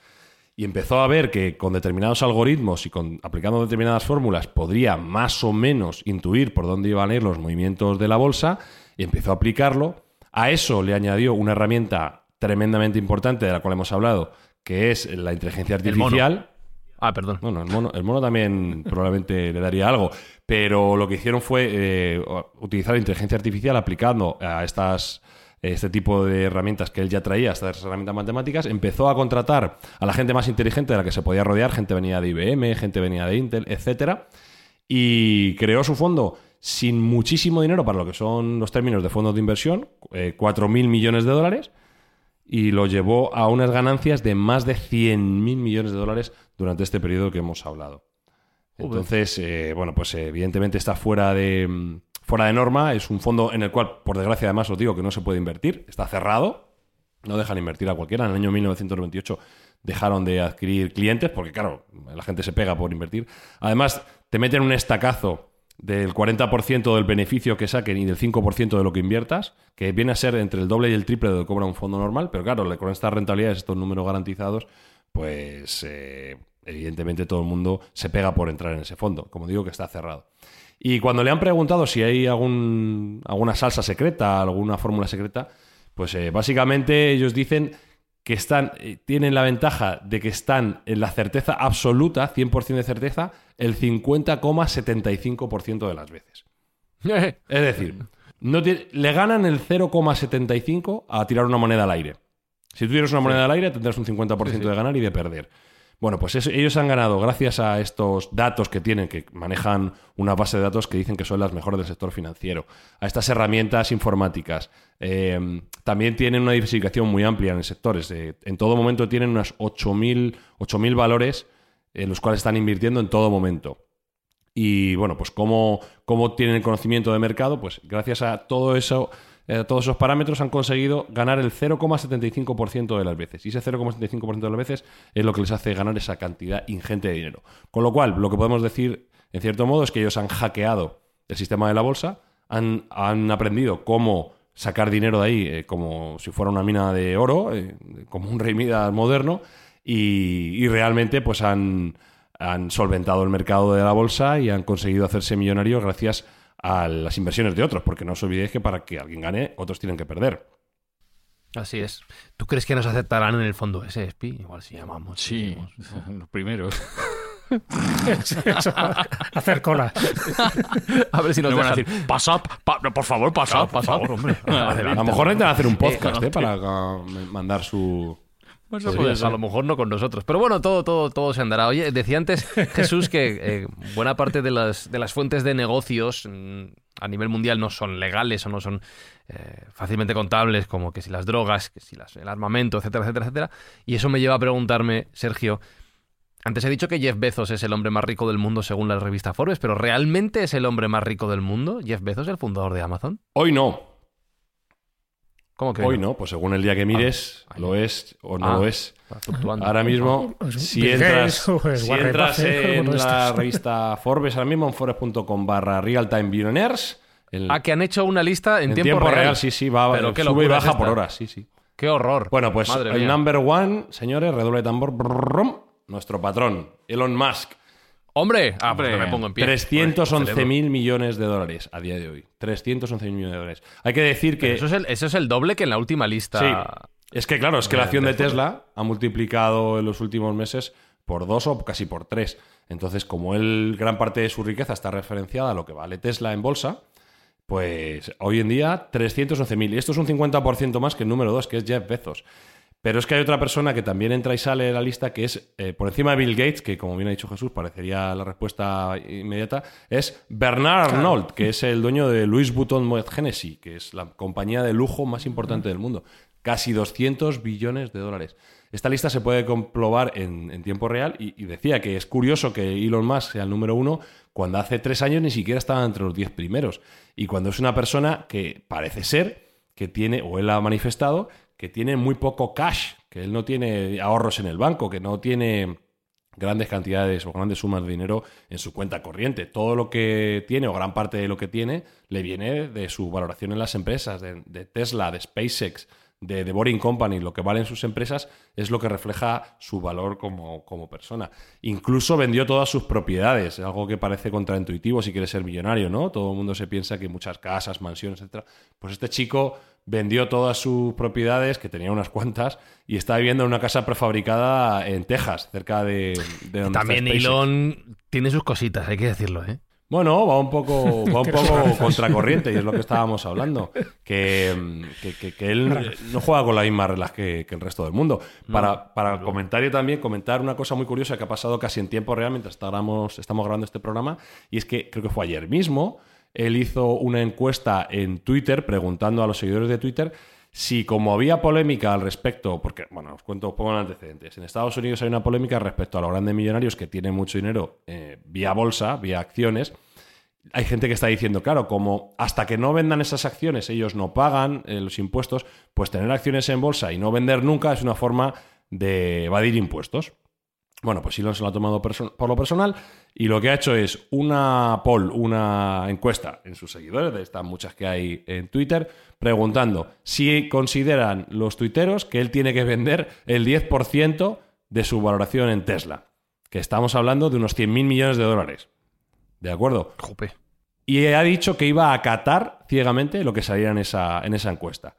Y empezó a ver que con determinados algoritmos y con, aplicando determinadas fórmulas podría más o menos intuir por dónde iban a ir los movimientos de la bolsa y empezó a aplicarlo. A eso le añadió una herramienta tremendamente importante de la cual hemos hablado, que es la inteligencia El mono. artificial. Ah, perdón. Bueno, el mono, el mono también probablemente le daría algo, pero lo que hicieron fue eh, utilizar la inteligencia artificial aplicando a estas este tipo de herramientas que él ya traía, estas herramientas matemáticas, empezó a contratar a la gente más inteligente de la que se podía rodear, gente venía de IBM, gente venía de Intel, etcétera, y creó su fondo sin muchísimo dinero para lo que son los términos de fondos de inversión, eh, 4.000 millones de dólares, y lo llevó a unas ganancias de más de 100.000 millones de dólares durante este periodo que hemos hablado. Entonces, eh, bueno, pues eh, evidentemente está fuera de, mm, fuera de norma. Es un fondo en el cual, por desgracia, además os digo que no se puede invertir. Está cerrado. No dejan invertir a cualquiera. En el año 1998 dejaron de adquirir clientes porque, claro, la gente se pega por invertir. Además, te meten un estacazo del 40% del beneficio que saquen y del 5% de lo que inviertas, que viene a ser entre el doble y el triple de lo que cobra un fondo normal, pero claro, con estas rentabilidades, estos números garantizados, pues eh, evidentemente todo el mundo se pega por entrar en ese fondo. Como digo, que está cerrado. Y cuando le han preguntado si hay algún, alguna salsa secreta, alguna fórmula secreta, pues eh, básicamente ellos dicen que están, eh, tienen la ventaja de que están en la certeza absoluta, 100% de certeza, el 50,75% de las veces. Es decir, no le ganan el 0,75 a tirar una moneda al aire. Si tú tienes una moneda al aire, tendrás un 50% de ganar y de perder. Bueno, pues ellos han ganado gracias a estos datos que tienen, que manejan una base de datos que dicen que son las mejores del sector financiero, a estas herramientas informáticas. Eh, también tienen una diversificación muy amplia en sectores. Eh, en todo momento tienen unas 8.000 8.000 valores en los cuales están invirtiendo en todo momento. Y bueno, pues cómo, cómo tienen el conocimiento de mercado, pues gracias a todo eso, eh, todos esos parámetros han conseguido ganar el 0,75% de las veces. Y ese 0,75% de las veces es lo que les hace ganar esa cantidad ingente de dinero. Con lo cual, lo que podemos decir, en cierto modo, es que ellos han hackeado el sistema de la bolsa, han, han aprendido cómo sacar dinero de ahí eh, como si fuera una mina de oro, eh, como un rey moderno, y, y realmente pues han, han solventado el mercado de la bolsa y han conseguido hacerse millonarios gracias a las inversiones de otros, porque no os olvidéis que para que alguien gane, otros tienen que perder. Así es. ¿Tú crees que nos aceptarán en el fondo ese, Spi? Igual si llamamos. Sí, los primeros. Hacer cola. A ver si nos No van a decir, pasad, pa- por favor, pasad, por pasad. favor, hombre. A lo mejor necesitan hacer un podcast ¿eh? para uh, mandar su... Eso Podría ser, a lo mejor no con nosotros. Pero bueno, todo, todo, todo se andará. Oye, decía antes Jesús que eh, buena parte de las, de las fuentes de negocios mm, a nivel mundial no son legales o no son eh, fácilmente contables, como que si las drogas, que si las, el armamento, etcétera, etcétera, etcétera. Y eso me lleva a preguntarme, Sergio, antes he dicho que Jeff Bezos es el hombre más rico del mundo según la revista Forbes, pero ¿realmente es el hombre más rico del mundo? ¿Jeff Bezos, el fundador de Amazon? Hoy no, ¿Cómo que hoy no, pues según el día que mires, Ah, lo es o no Ah. lo es. Ahora mismo, si entras, si entras en la revista Forbes, ahora mismo en forbes.com barra Real Time Billionaires, el, Ah, que han hecho una lista en, en tiempo, real, sí, sí, va, Pero qué sube y es baja por horas, sí, sí. ¡Qué horror! Bueno, pues Madre el mía. number one, señores, redoble de tambor, nuestro patrón, Elon Musk, ¡Hombre! Ah, pues Hombre, me pongo en pie. 311 mil millones de dólares a día de hoy. 311 mil millones de dólares. Hay que decir que... Eso es, el, eso es el doble que en la última lista. Sí. Es que claro, es que la acción de Tesla ha multiplicado en los últimos meses por dos o casi por tres. Entonces, como él, gran parte de su riqueza está referenciada a lo que vale Tesla en bolsa, pues hoy en día 311.000. Y esto es un 50% más que el número dos, que es Jeff Bezos. Pero es que hay otra persona que también entra y sale de la lista que es, eh, por encima de Bill Gates, que como bien ha dicho Jesús, parecería la respuesta inmediata, es Bernard Arnault, que es el dueño de Louis Vuitton Moet Hennessy, que es la compañía de lujo más importante del mundo. Casi 200 billones de dólares. Esta lista se puede comprobar en, en tiempo real y, y decía que es curioso que Elon Musk sea el número uno cuando hace tres años ni siquiera estaba entre los diez primeros. Y cuando es una persona que parece ser que tiene, o él ha manifestado, que tiene muy poco cash, que él no tiene ahorros en el banco, que no tiene grandes cantidades o grandes sumas de dinero en su cuenta corriente. Todo lo que tiene, o gran parte de lo que tiene, le viene de su valoración en las empresas, de, Tesla, de SpaceX, de The Boring Company, lo que valen sus empresas, es lo que refleja su valor como, como, persona. Incluso vendió todas sus propiedades, algo que parece contraintuitivo si quieres ser millonario, ¿no? Todo el mundo se piensa que muchas casas, mansiones, etc. Pues este chico vendió todas sus propiedades, que tenía unas cuantas, y está viviendo en una casa prefabricada en Texas, cerca de, de donde También está. Elon tiene sus cositas, hay que decirlo, ¿eh? Bueno, va un poco, va un poco contracorriente y es lo que estábamos hablando. Que, que, que- que él no juega con las mismas reglas que, que el resto del mundo. Para, para el comentario también, comentar una cosa muy curiosa que ha pasado casi en tiempo real mientras estábamos, estamos grabando este programa. Y es que creo que fue ayer mismo. Él hizo una encuesta en Twitter preguntando a los seguidores de Twitter si como había polémica al respecto, porque, bueno, os cuento, os pongo en antecedentes. En Estados Unidos hay una polémica respecto a los grandes millonarios que tienen mucho dinero eh, vía bolsa, vía acciones. Hay gente que está diciendo, claro, como hasta que no vendan esas acciones ellos no pagan eh, los impuestos, pues tener acciones en bolsa y no vender nunca es una forma de evadir impuestos. Bueno, pues Elon se lo ha tomado por lo personal y lo que ha hecho es una poll, una encuesta en sus seguidores, de estas muchas que hay en Twitter, preguntando si consideran los tuiteros que él tiene que vender el 10% de su valoración en Tesla, que estamos hablando de unos 100.000 millones de dólares. ¿De acuerdo? Jope. Y ha dicho que iba a acatar ciegamente lo que salía en esa, en esa encuesta.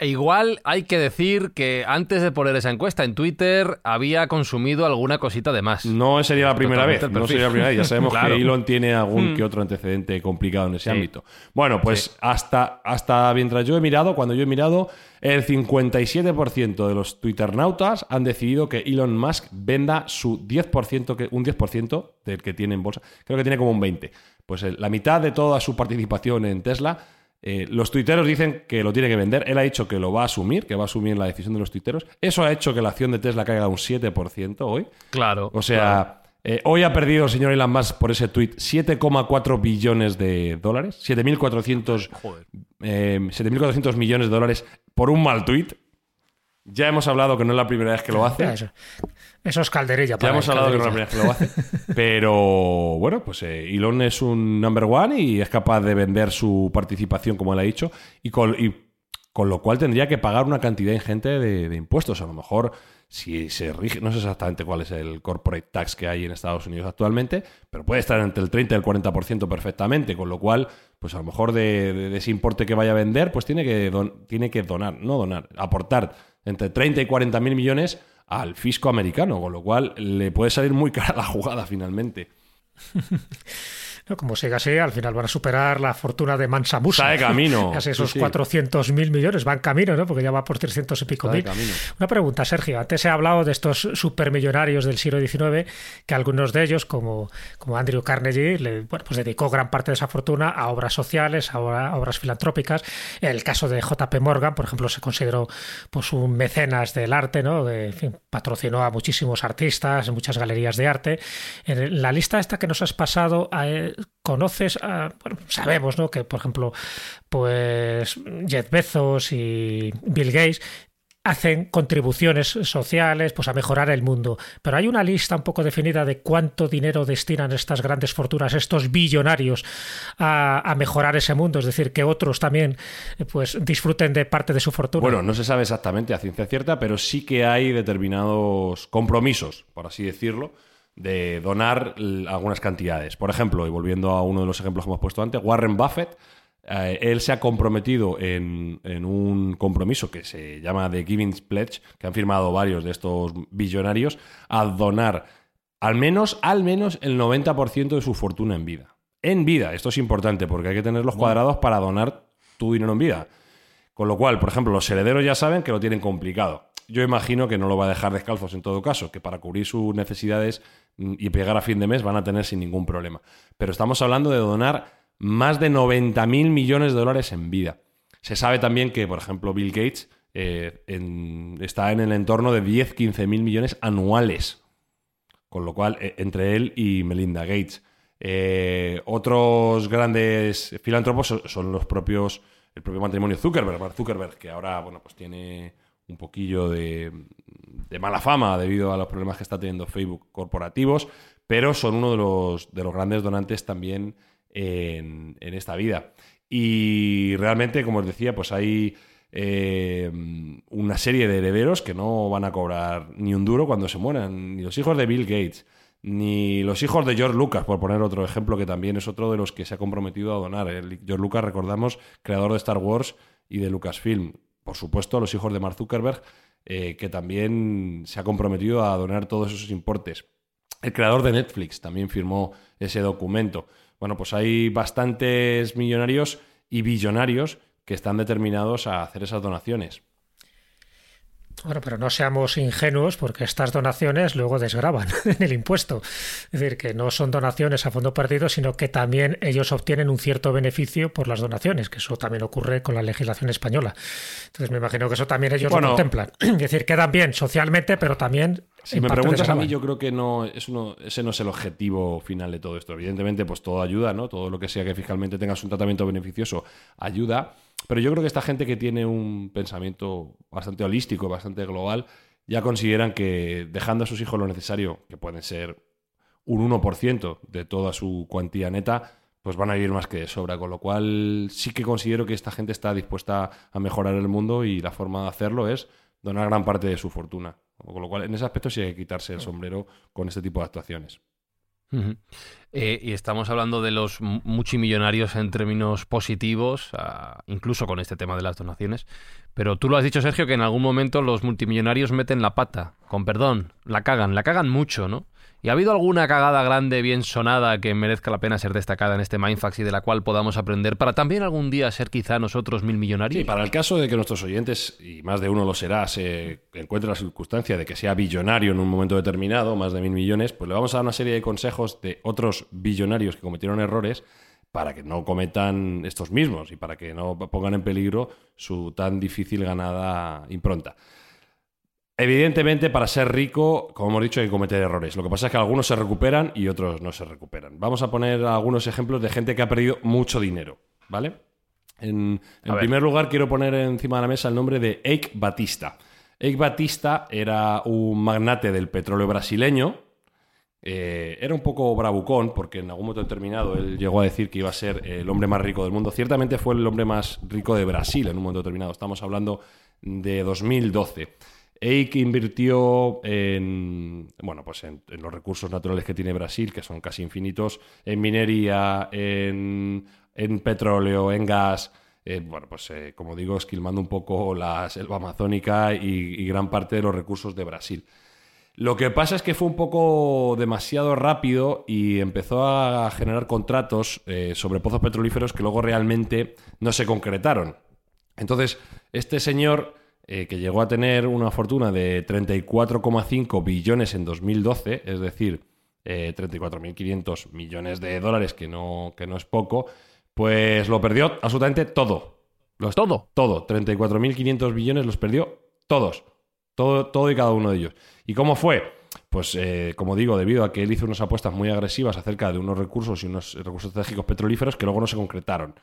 E igual hay que decir que antes de poner esa encuesta en Twitter había consumido alguna cosita de más. No sería la primera vez. Totalmente No sería la primera vez. Ya sabemos Claro. que Elon tiene algún que otro antecedente complicado en ese Sí. ámbito. Bueno, pues hasta, hasta mientras yo he mirado, cuando yo he mirado, el 57% de los Twitternautas han decidido que Elon Musk venda su 10%, que, un 10% del que tiene en bolsa. Creo que tiene como un 20%. Pues el- la mitad de toda su participación en Tesla. Eh, los tuiteros dicen que lo tiene que vender. Él ha dicho que lo va a asumir, que va a asumir la decisión de los tuiteros. Eso ha hecho que la acción de Tesla caiga un 7% hoy. Claro. O sea, eh, hoy ha perdido el señor Elon Musk por ese tweet 7,4 billones de dólares, 7.400 eh, 7.400 millones de dólares por un mal tweet. Ya hemos hablado que no es la primera vez que lo hace. Eso, eso es calderilla. Ya para hemos él, hablado que no es la primera vez que lo hace. Pero bueno, pues eh, Elon es un number one y es capaz de vender su participación, como él ha dicho, y con, y con lo cual tendría que pagar una cantidad ingente de, de impuestos. A lo mejor, si se rige, no sé exactamente cuál es el corporate tax que hay en Estados Unidos actualmente, pero puede estar entre el 30 y el 40% perfectamente, con lo cual, pues a lo mejor de, de- de ese importe que vaya a vender, pues tiene que, don- tiene que donar, no donar, aportar entre 30 y 40 mil millones al fisco americano, con lo cual le puede salir muy cara la jugada finalmente. No, como siga así, al final van a superar la fortuna de Mansa Musa. Está de camino. Casi esos sí. 400 mil millones. Va en camino, ¿no? Porque ya va por 300 y pico mil. camino. Una pregunta, Sergio. Antes he hablado de estos supermillonarios del siglo XIX, que algunos de ellos, como, como Andrew Carnegie, le, bueno, pues dedicó gran parte de esa fortuna a obras sociales, a, obra- a obras filantrópicas. El caso de JP Morgan, por ejemplo, se consideró pues, un mecenas del arte, ¿no? De, en fin, patrocinó a muchísimos artistas, en muchas galerías de arte. En la lista esta que nos has pasado, eh, conoces, a- sabemos, ¿no? Que, por ejemplo, pues Jeff Bezos y Bill Gates hacen contribuciones sociales pues a mejorar el mundo. Pero hay una lista un poco definida de cuánto dinero destinan estas grandes fortunas, estos billonarios, a, a mejorar ese mundo. Es decir, que otros también pues disfruten de parte de su fortuna. Bueno, no se sabe exactamente a ciencia cierta, pero sí que hay determinados compromisos, por así decirlo, de donar algunas cantidades. Por ejemplo, y volviendo a uno de los ejemplos que hemos puesto antes, Warren Buffett, eh, él se ha comprometido en, en un compromiso que se llama The Giving Pledge, que han firmado varios de estos billonarios, a donar al menos, al menos el 90% de su fortuna en vida. En vida, esto es importante porque hay que tener los cuadrados para donar tu dinero en vida. Con lo cual, por ejemplo, los herederos ya saben que lo tienen complicado. Yo imagino que no lo va a dejar descalzos en todo caso, que para cubrir sus necesidades mm, y pegar a fin de mes van a tener sin ningún problema. Pero estamos hablando de donar más de 90 mil millones de dólares en vida. Se sabe también que, por ejemplo, Bill Gates eh, está en el entorno de 10-15 mil millones anuales. Con lo cual, eh, entre él y Melinda Gates. Eh, otros grandes filántropos son, los propios, el propio matrimonio Zuckerberg, Zuckerberg, que ahora, bueno, pues tiene un poquillo de, mala fama debido a los problemas que está teniendo Facebook corporativos, pero son uno de los, de los grandes donantes también en, en esta vida. Y realmente, como os decía, pues hay eh, una serie de herederos que no van a cobrar ni un duro cuando se mueran, ni los hijos de Bill Gates, ni los hijos de George Lucas, por poner otro ejemplo que también es otro de los que se ha comprometido a donar. George Lucas, recordamos, creador de Star Wars y de Lucasfilm. Por supuesto, los hijos de Mark Zuckerberg, eh, que también se ha comprometido a donar todos esos importes. El creador de Netflix también firmó ese documento. Bueno, pues hay bastantes millonarios y billonarios que están determinados a hacer esas donaciones. Bueno, pero no seamos ingenuos porque estas donaciones luego desgraban en el impuesto. Es decir, que no son donaciones a fondo perdido, sino que también ellos obtienen un cierto beneficio por las donaciones, que eso también ocurre con la legislación española. Entonces me imagino que eso también ellos lo contemplan. Es decir, quedan bien socialmente, pero también... Si me preguntas a mí, yo creo que no, es uno, ese no es el objetivo final de todo esto. Evidentemente, pues todo ayuda, ¿no? Todo lo que sea que fiscalmente tengas un tratamiento beneficioso ayuda pero yo creo que esta gente que tiene un pensamiento bastante holístico, bastante global, ya consideran que dejando a sus hijos lo necesario, que pueden ser un 1% de toda su cuantía neta, pues van a vivir más que de sobra. Con lo cual sí que considero que esta gente está dispuesta a mejorar el mundo y la forma de hacerlo es donar gran parte de su fortuna. Con lo cual, en ese aspecto sí hay que quitarse el sombrero con este tipo de actuaciones. Eh, y estamos hablando de los multimillonarios en términos positivos, ah, incluso con este tema de las donaciones. Pero tú lo has dicho, Sergio, que en algún momento los multimillonarios meten la pata, con perdón, la cagan, la cagan mucho, ¿no? ¿Y ha habido alguna cagada grande, bien sonada, que merezca la pena ser destacada en este Mindfax y de la cual podamos aprender para también algún día ser quizá nosotros mil millonarios? Sí, para el caso de que nuestros oyentes, y más de uno lo será, se encuentren la circunstancia de que sea billonario en un momento determinado, más de mil millones, pues le vamos a dar una serie de consejos de otros billonarios que cometieron errores para que no cometan estos mismos y para que no pongan en peligro su tan difícil ganada impronta. Evidentemente, para ser rico, como hemos dicho, hay que cometer errores. Lo que pasa es que algunos se recuperan y otros no se recuperan. Vamos a poner algunos ejemplos de gente que ha perdido mucho dinero, ¿vale? En, primer lugar, quiero poner encima de la mesa el nombre de Eike Batista. Eike Batista era un magnate del petróleo brasileño. Eh, era un poco bravucón porque en algún momento determinado él llegó a decir que iba a ser el hombre más rico del mundo. Ciertamente fue el hombre más rico de Brasil en un momento determinado. Estamos hablando de 2012. Eik invirtió en, bueno, pues en, los recursos naturales que tiene Brasil, que son casi infinitos, en minería, en, petróleo, en gas. Eh, bueno, pues eh, como digo, esquilmando un poco la selva amazónica y, gran parte de los recursos de Brasil. Lo que pasa es que fue un poco demasiado rápido y empezó a generar contratos eh, sobre pozos petrolíferos que luego realmente no se concretaron. Entonces, este señor eh, que llegó a tener una fortuna de 34,5 billones en 2012, es decir, 34.500 eh, millones de dólares, que no, que no es poco, pues lo perdió absolutamente todo. ¿Todo? Todo. 34.500 billones los perdió todos. Todo, todo y cada uno de ellos. ¿Y cómo fue? Pues, eh, como digo, debido a que él hizo unas apuestas muy agresivas acerca de unos recursos y unos recursos estratégicos petrolíferos que luego no se concretaron.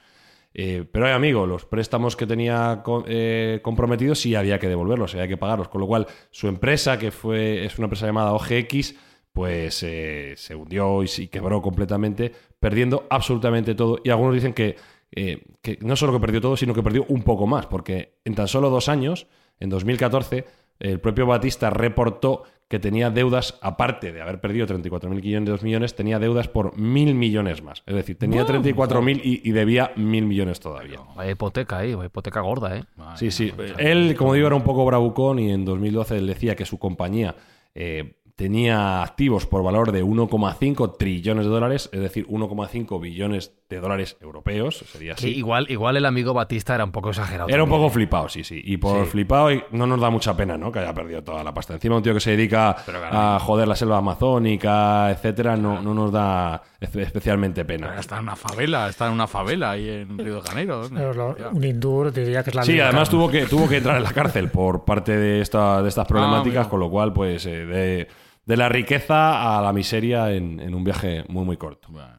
Eh, pero, amigo, los préstamos que tenía eh, comprometidos sí había que devolverlos, había que pagarlos. Con lo cual, su empresa, que fue es una empresa llamada OGX, pues eh, se hundió y, quebró completamente, perdiendo absolutamente todo. Y algunos dicen que, que no solo que perdió todo, sino que perdió un poco más, porque en tan solo dos años, en 2014, el propio Batista reportó que tenía deudas, aparte de haber perdido 34.500 millones, tenía deudas por mil millones más. Es decir, tenía 34.000 y, y debía mil millones todavía. Hay hipoteca ahí, hipoteca gorda, ¿eh? sí, sí. Él, como digo, era un poco bravucón y en 2012 él decía que su compañía eh, tenía activos por valor de 1,5 trillones de dólares, es decir, 1,5 billones de dólares europeos, sería Que así. igual, igual el amigo Batista era un poco exagerado. Era un poco flipado, sí, sí. Y por Sí. flipado no nos da mucha pena, ¿no? Que haya perdido toda la pasta. Encima un tío que se dedica a joder la selva amazónica, etcétera, no, no nos da espe- especialmente pena. Está en una favela, está en una favela ahí en Río de Janeiro. lo- un Indur diría que es la Sí, además tuvo que, tuvo que entrar en la cárcel por parte de, esta, de estas problemáticas, mira. con lo cual, pues, eh, de, de la riqueza a la miseria en, en un viaje muy, muy corto. Bueno.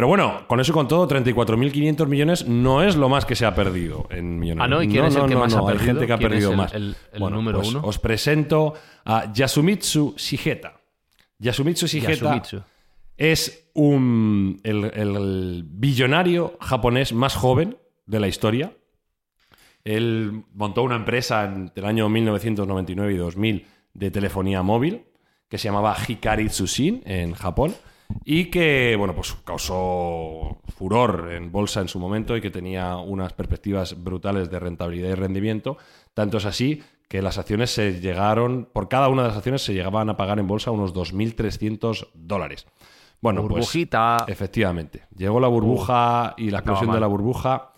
Pero bueno, con eso y con todo, 34.500 millones no es lo más que se ha perdido en Millonarios. Ah, ¿no? ¿Y quién es el que más ha Hay perdido? gente que ha ¿Quién es perdido el- más. el- el Bueno, número pues uno? Os presento a Yasumitsu Shigeta. Yasumitsu Shigeta Yasumitsu. es un, el, el billonario japonés más joven de la historia. Él montó una empresa entre el año 1999 y 2000 de telefonía móvil que se llamaba Hikari Tsushin en Japón y que, bueno, pues causó furor en bolsa en su momento y que tenía unas perspectivas brutales de rentabilidad y rendimiento. Tanto es así que las acciones se llegaron, por cada una de las acciones se llegaban a pagar en bolsa unos 2.300 dólares. Bueno, pues Burbujita. Efectivamente. Llegó la burbuja y la explosión de la burbuja.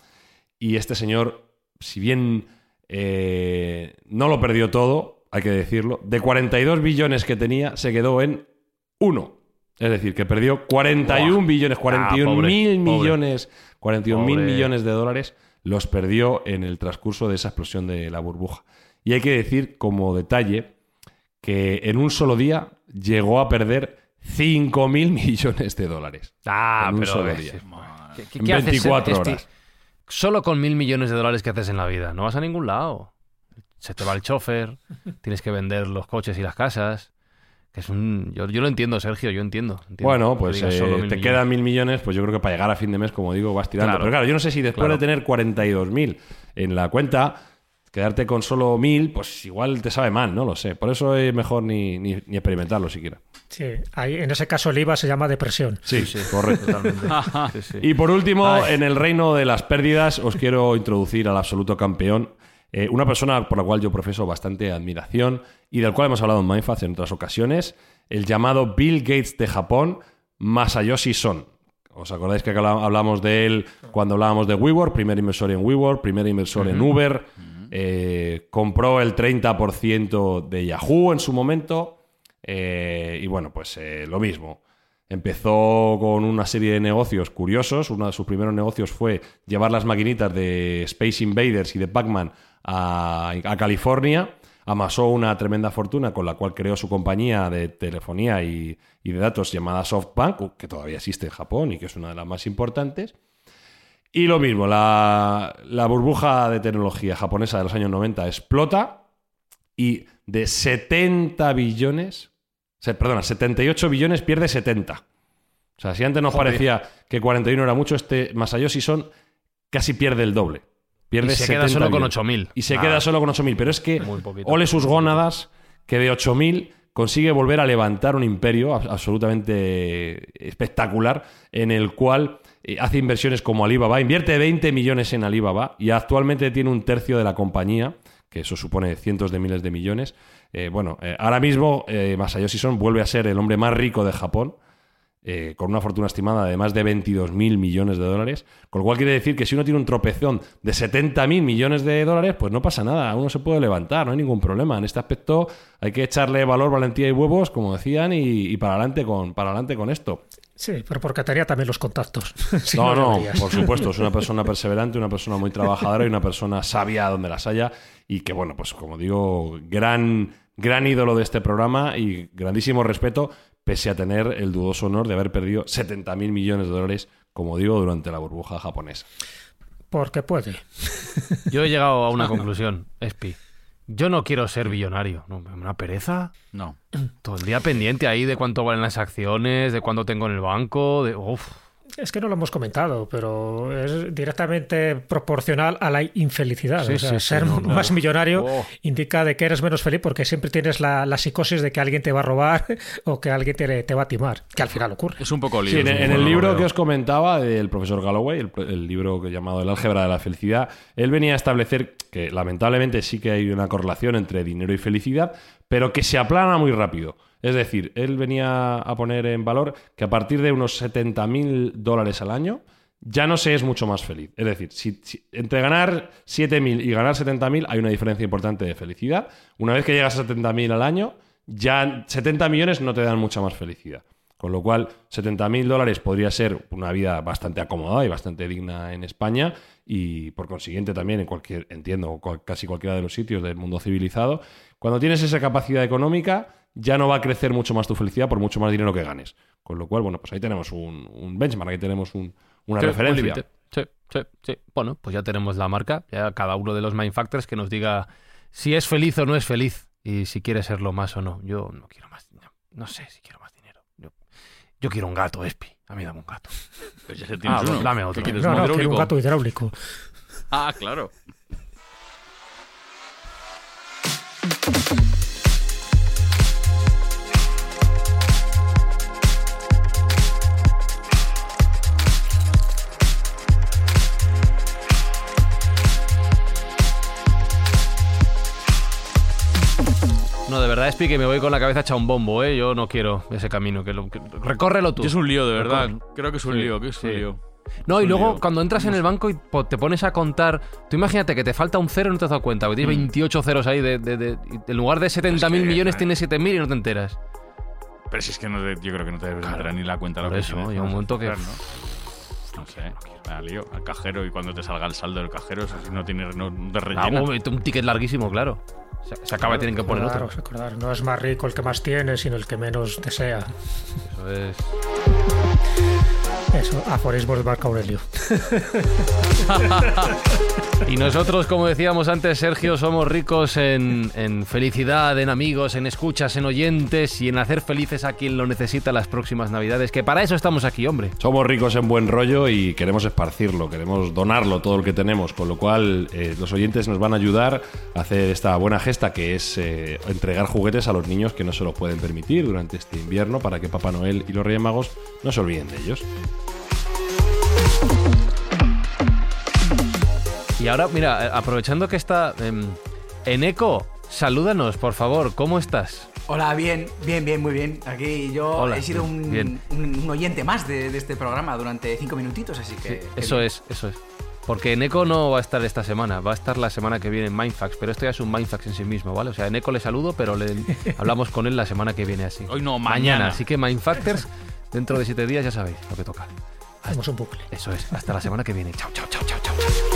Y este señor, si bien eh, no lo perdió todo, hay que decirlo, de 42 billones que tenía, se quedó en uno. Es decir, que perdió 41 billones, 41 Ah, pobre, mil pobre. millones, 41 mil millones de dólares los perdió en el transcurso de esa explosión de la burbuja. Y hay que decir, como detalle, que en un solo día llegó a perder 5 mil millones de dólares. Ah, en un pero solo día. ¿Qué, qué- En qué haces, 24 Esti? horas. Solo con mil millones de dólares que haces en la vida. No vas a ningún lado. Se te va el chofer, tienes que vender los coches y las casas. Que es un. Yo, yo lo entiendo, Sergio, yo entiendo. entiendo Bueno, pues eh, solo te mil millones. quedan mil millones, pues yo creo que para llegar a fin de mes, como digo, vas tirando. Claro. Pero claro, yo no sé si después Claro. de tener 42.000 en la cuenta, quedarte con solo mil, pues igual te sabe mal, no lo sé. Por eso es mejor ni, ni- ni experimentarlo siquiera. Sí, ahí, en ese caso el IVA se llama depresión. Sí, correcto. Totalmente. Sí, sí. Y por último, Ay. en el reino de las pérdidas, os quiero introducir al absoluto campeón. eh, una persona por la cual yo profeso bastante admiración y del cual hemos hablado en Mindfast en otras ocasiones, el llamado Bill Gates de Japón, Masayoshi Son. ¿Os acordáis que habla- hablamos de él cuando hablábamos de WeWork? Primer inversor en WeWork, primer inversor en Uber, eh, compró el 30% de Yahoo en su momento eh, y bueno, pues eh, lo mismo. Empezó con una serie de negocios curiosos. Uno de sus primeros negocios fue llevar las maquinitas de Space Invaders y de Pac-Man a, a California. Amasó una tremenda fortuna con la cual creó su compañía de telefonía y, y de datos llamada SoftBank, que todavía existe en Japón y que es una de las más importantes. Y lo mismo, la, la burbuja de tecnología japonesa de los años 90 explota y de 70 billones, perdona, 78 billones pierde 70. O sea, si antes nos Joder. parecía que 41 era mucho, este Masayoshi Son casi pierde el doble. Y se queda 70 solo con billones. 8.000. Y se Ah, queda solo con 8.000. Pero es que, ole sus gónadas, que de 8.000 consigue volver a levantar un imperio ab- absolutamente espectacular en el cual eh, hace inversiones como Alibaba, invierte 20 millones en Alibaba y actualmente tiene un tercio de la compañía, que eso supone cientos de miles de millones. Eh, bueno, eh, ahora mismo eh, Masayoshi Son vuelve a ser el hombre más rico de Japón eh, con una fortuna estimada de más de 22 mil millones de dólares, con lo cual quiere decir que si uno tiene un tropezón de 70 mil millones de dólares, pues no pasa nada, uno se puede levantar, no hay ningún problema. En este aspecto hay que echarle valor, valentía y huevos, como decían, y, y para adelante con, para adelante con esto. Sí, pero porque tenía también los contactos. Si no, no, deberías. por supuesto, es una persona perseverante, una persona muy trabajadora y una persona sabia donde las haya y que, bueno, pues como digo, gran, gran ídolo de este programa y grandísimo respeto, pese a tener el dudoso honor de haber perdido 70 mil millones de dólares, como digo, durante la burbuja japonesa. Porque puede. Yo he llegado a una conclusión, Espi. Yo no quiero ser billonario. No, una pereza. No. Todo el día pendiente ahí de cuánto valen las acciones, de cuánto tengo en el banco. De... Uf. Es que no lo hemos comentado, pero es directamente proporcional a la infelicidad. Sí, o sea, sí, sí, ser no. más millonario Oh. indica de que eres menos feliz porque siempre tienes la, la psicosis de que alguien te va a robar o que alguien te, te va a timar, que al final ocurre. Es un poco lío. Sí, en, en el libro que os comentaba del profesor Galloway, el, el libro que llamado El álgebra de la felicidad, él venía a establecer que lamentablemente sí que hay una correlación entre dinero y felicidad, pero que se aplana muy rápido. Es decir, él venía a poner en valor que a partir de unos 70.000 dólares al año ya no se es mucho más feliz. Es decir, si, entre ganar 7.000 y ganar 70.000 hay una diferencia importante de felicidad. Una vez que llegas a 70.000 al año, ya 70 millones no te dan mucha más felicidad. Con lo cual, 70.000 dólares podría ser una vida bastante acomodada y bastante digna en España y por consiguiente también en cualquier, entiendo, casi cualquiera de los sitios del mundo civilizado. Cuando tienes esa capacidad económica, ya no va a crecer mucho más tu felicidad por mucho más dinero que ganes. Con lo cual, bueno, pues ahí tenemos un, un benchmark, ahí tenemos un- una Sí, referencia. Sí, sí, sí. Bueno, pues ya tenemos la marca, ya cada uno de los Mind Factors que nos diga si es feliz o no es feliz y si quiere serlo más o no. Yo no quiero más, no, no sé si quiero más dinero. Yo, yo quiero un gato, Espi. A mí dame un gato. Pues ya se Ah, pues dame otro. ¿Qué quieres, No, un no, quiero un gato hidráulico. Ah, claro. No, de verdad, Espi, que me voy con la cabeza hecha un bombo, ¿eh? Yo no quiero ese camino. Que lo, que- recórrelo tú. Es un lío, de verdad. Recorre. Creo que es un Sí, lío, que es un sí. lío. No, Es y luego lío. cuando entras en el banco y te pones a contar, tú imagínate que te falta un cero y no te has dado cuenta, que tienes Mm. 28 ceros ahí, de, de- de- y en lugar de 70.000 que, millones eh, tienes 7.000 y no te enteras. Pero si es que no te- yo creo que no te debes Claro. ni la cuenta lo Por que eso, tienes, llega un momento que- ¿no? Sé, me da lío. Al cajero y cuando te salga el saldo del cajero, eso si no tienes, no, te Ah, rellena. un ticket larguísimo, claro. Se, se acaba y tienen que poner Recordar, otro. recordar, no es más rico el que más tiene, sino el que menos desea. Eso es. Eso, aforismos de Marco Aurelio. Y nosotros, como decíamos antes, Sergio, somos ricos en, en felicidad, en amigos, en escuchas, en oyentes y en hacer felices a quien lo necesita las próximas navidades. Que para eso estamos aquí, hombre. Somos ricos en buen rollo y queremos esparcirlo, queremos donarlo todo lo que tenemos, con lo cual eh, los oyentes nos van a ayudar a hacer esta buena gesta que es eh, entregar juguetes a los niños que no se lo pueden permitir durante este invierno para que Papá Noel y los Reyes Magos no se olviden de ellos. Y ahora, mira, eh, aprovechando que está em, en eco, salúdanos, por favor. ¿Cómo estás? Hola, bien, bien, bien, muy bien. Aquí yo Hola, he sido un, bien. un- un oyente más de, de este programa durante cinco minutitos, así que... Eso bien. es, eso es. Porque Eco no va a estar esta semana, va a estar la semana que viene en Mindfax, pero esto ya es un Mindfax en sí mismo, ¿vale? O sea, Eco le saludo, pero le hablamos con él la semana que viene así. Hoy no, mañana. Así que Mindfactors, dentro de siete días ya sabéis lo que toca. Hacemos un bucle. Eso es, hasta la semana que viene. Chao, chao, chao, chao, chao.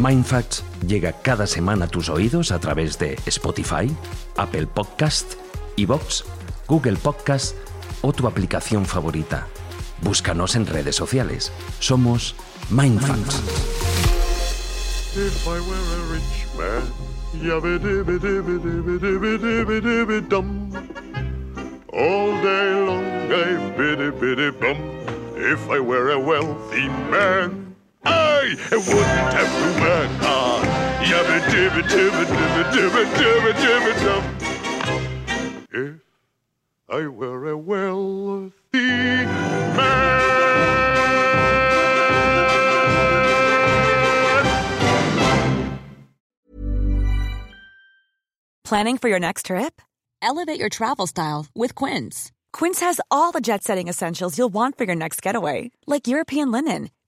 Mindfacts llega cada semana a tus oídos a través de Spotify, Apple Podcast, Evox, Google Podcast o tu aplicación favorita. Búscanos en redes sociales. Somos Mindfacts. All day long bum. If I were a wealthy man, I wouldn't have to work hard. Yabba dibba dibba dibba dibba dibba dibba dum. If I were a wealthy man. Planning for your next trip? Elevate your travel style with Quince. Quince has all the jet setting essentials you'll want for your next getaway, like European linen,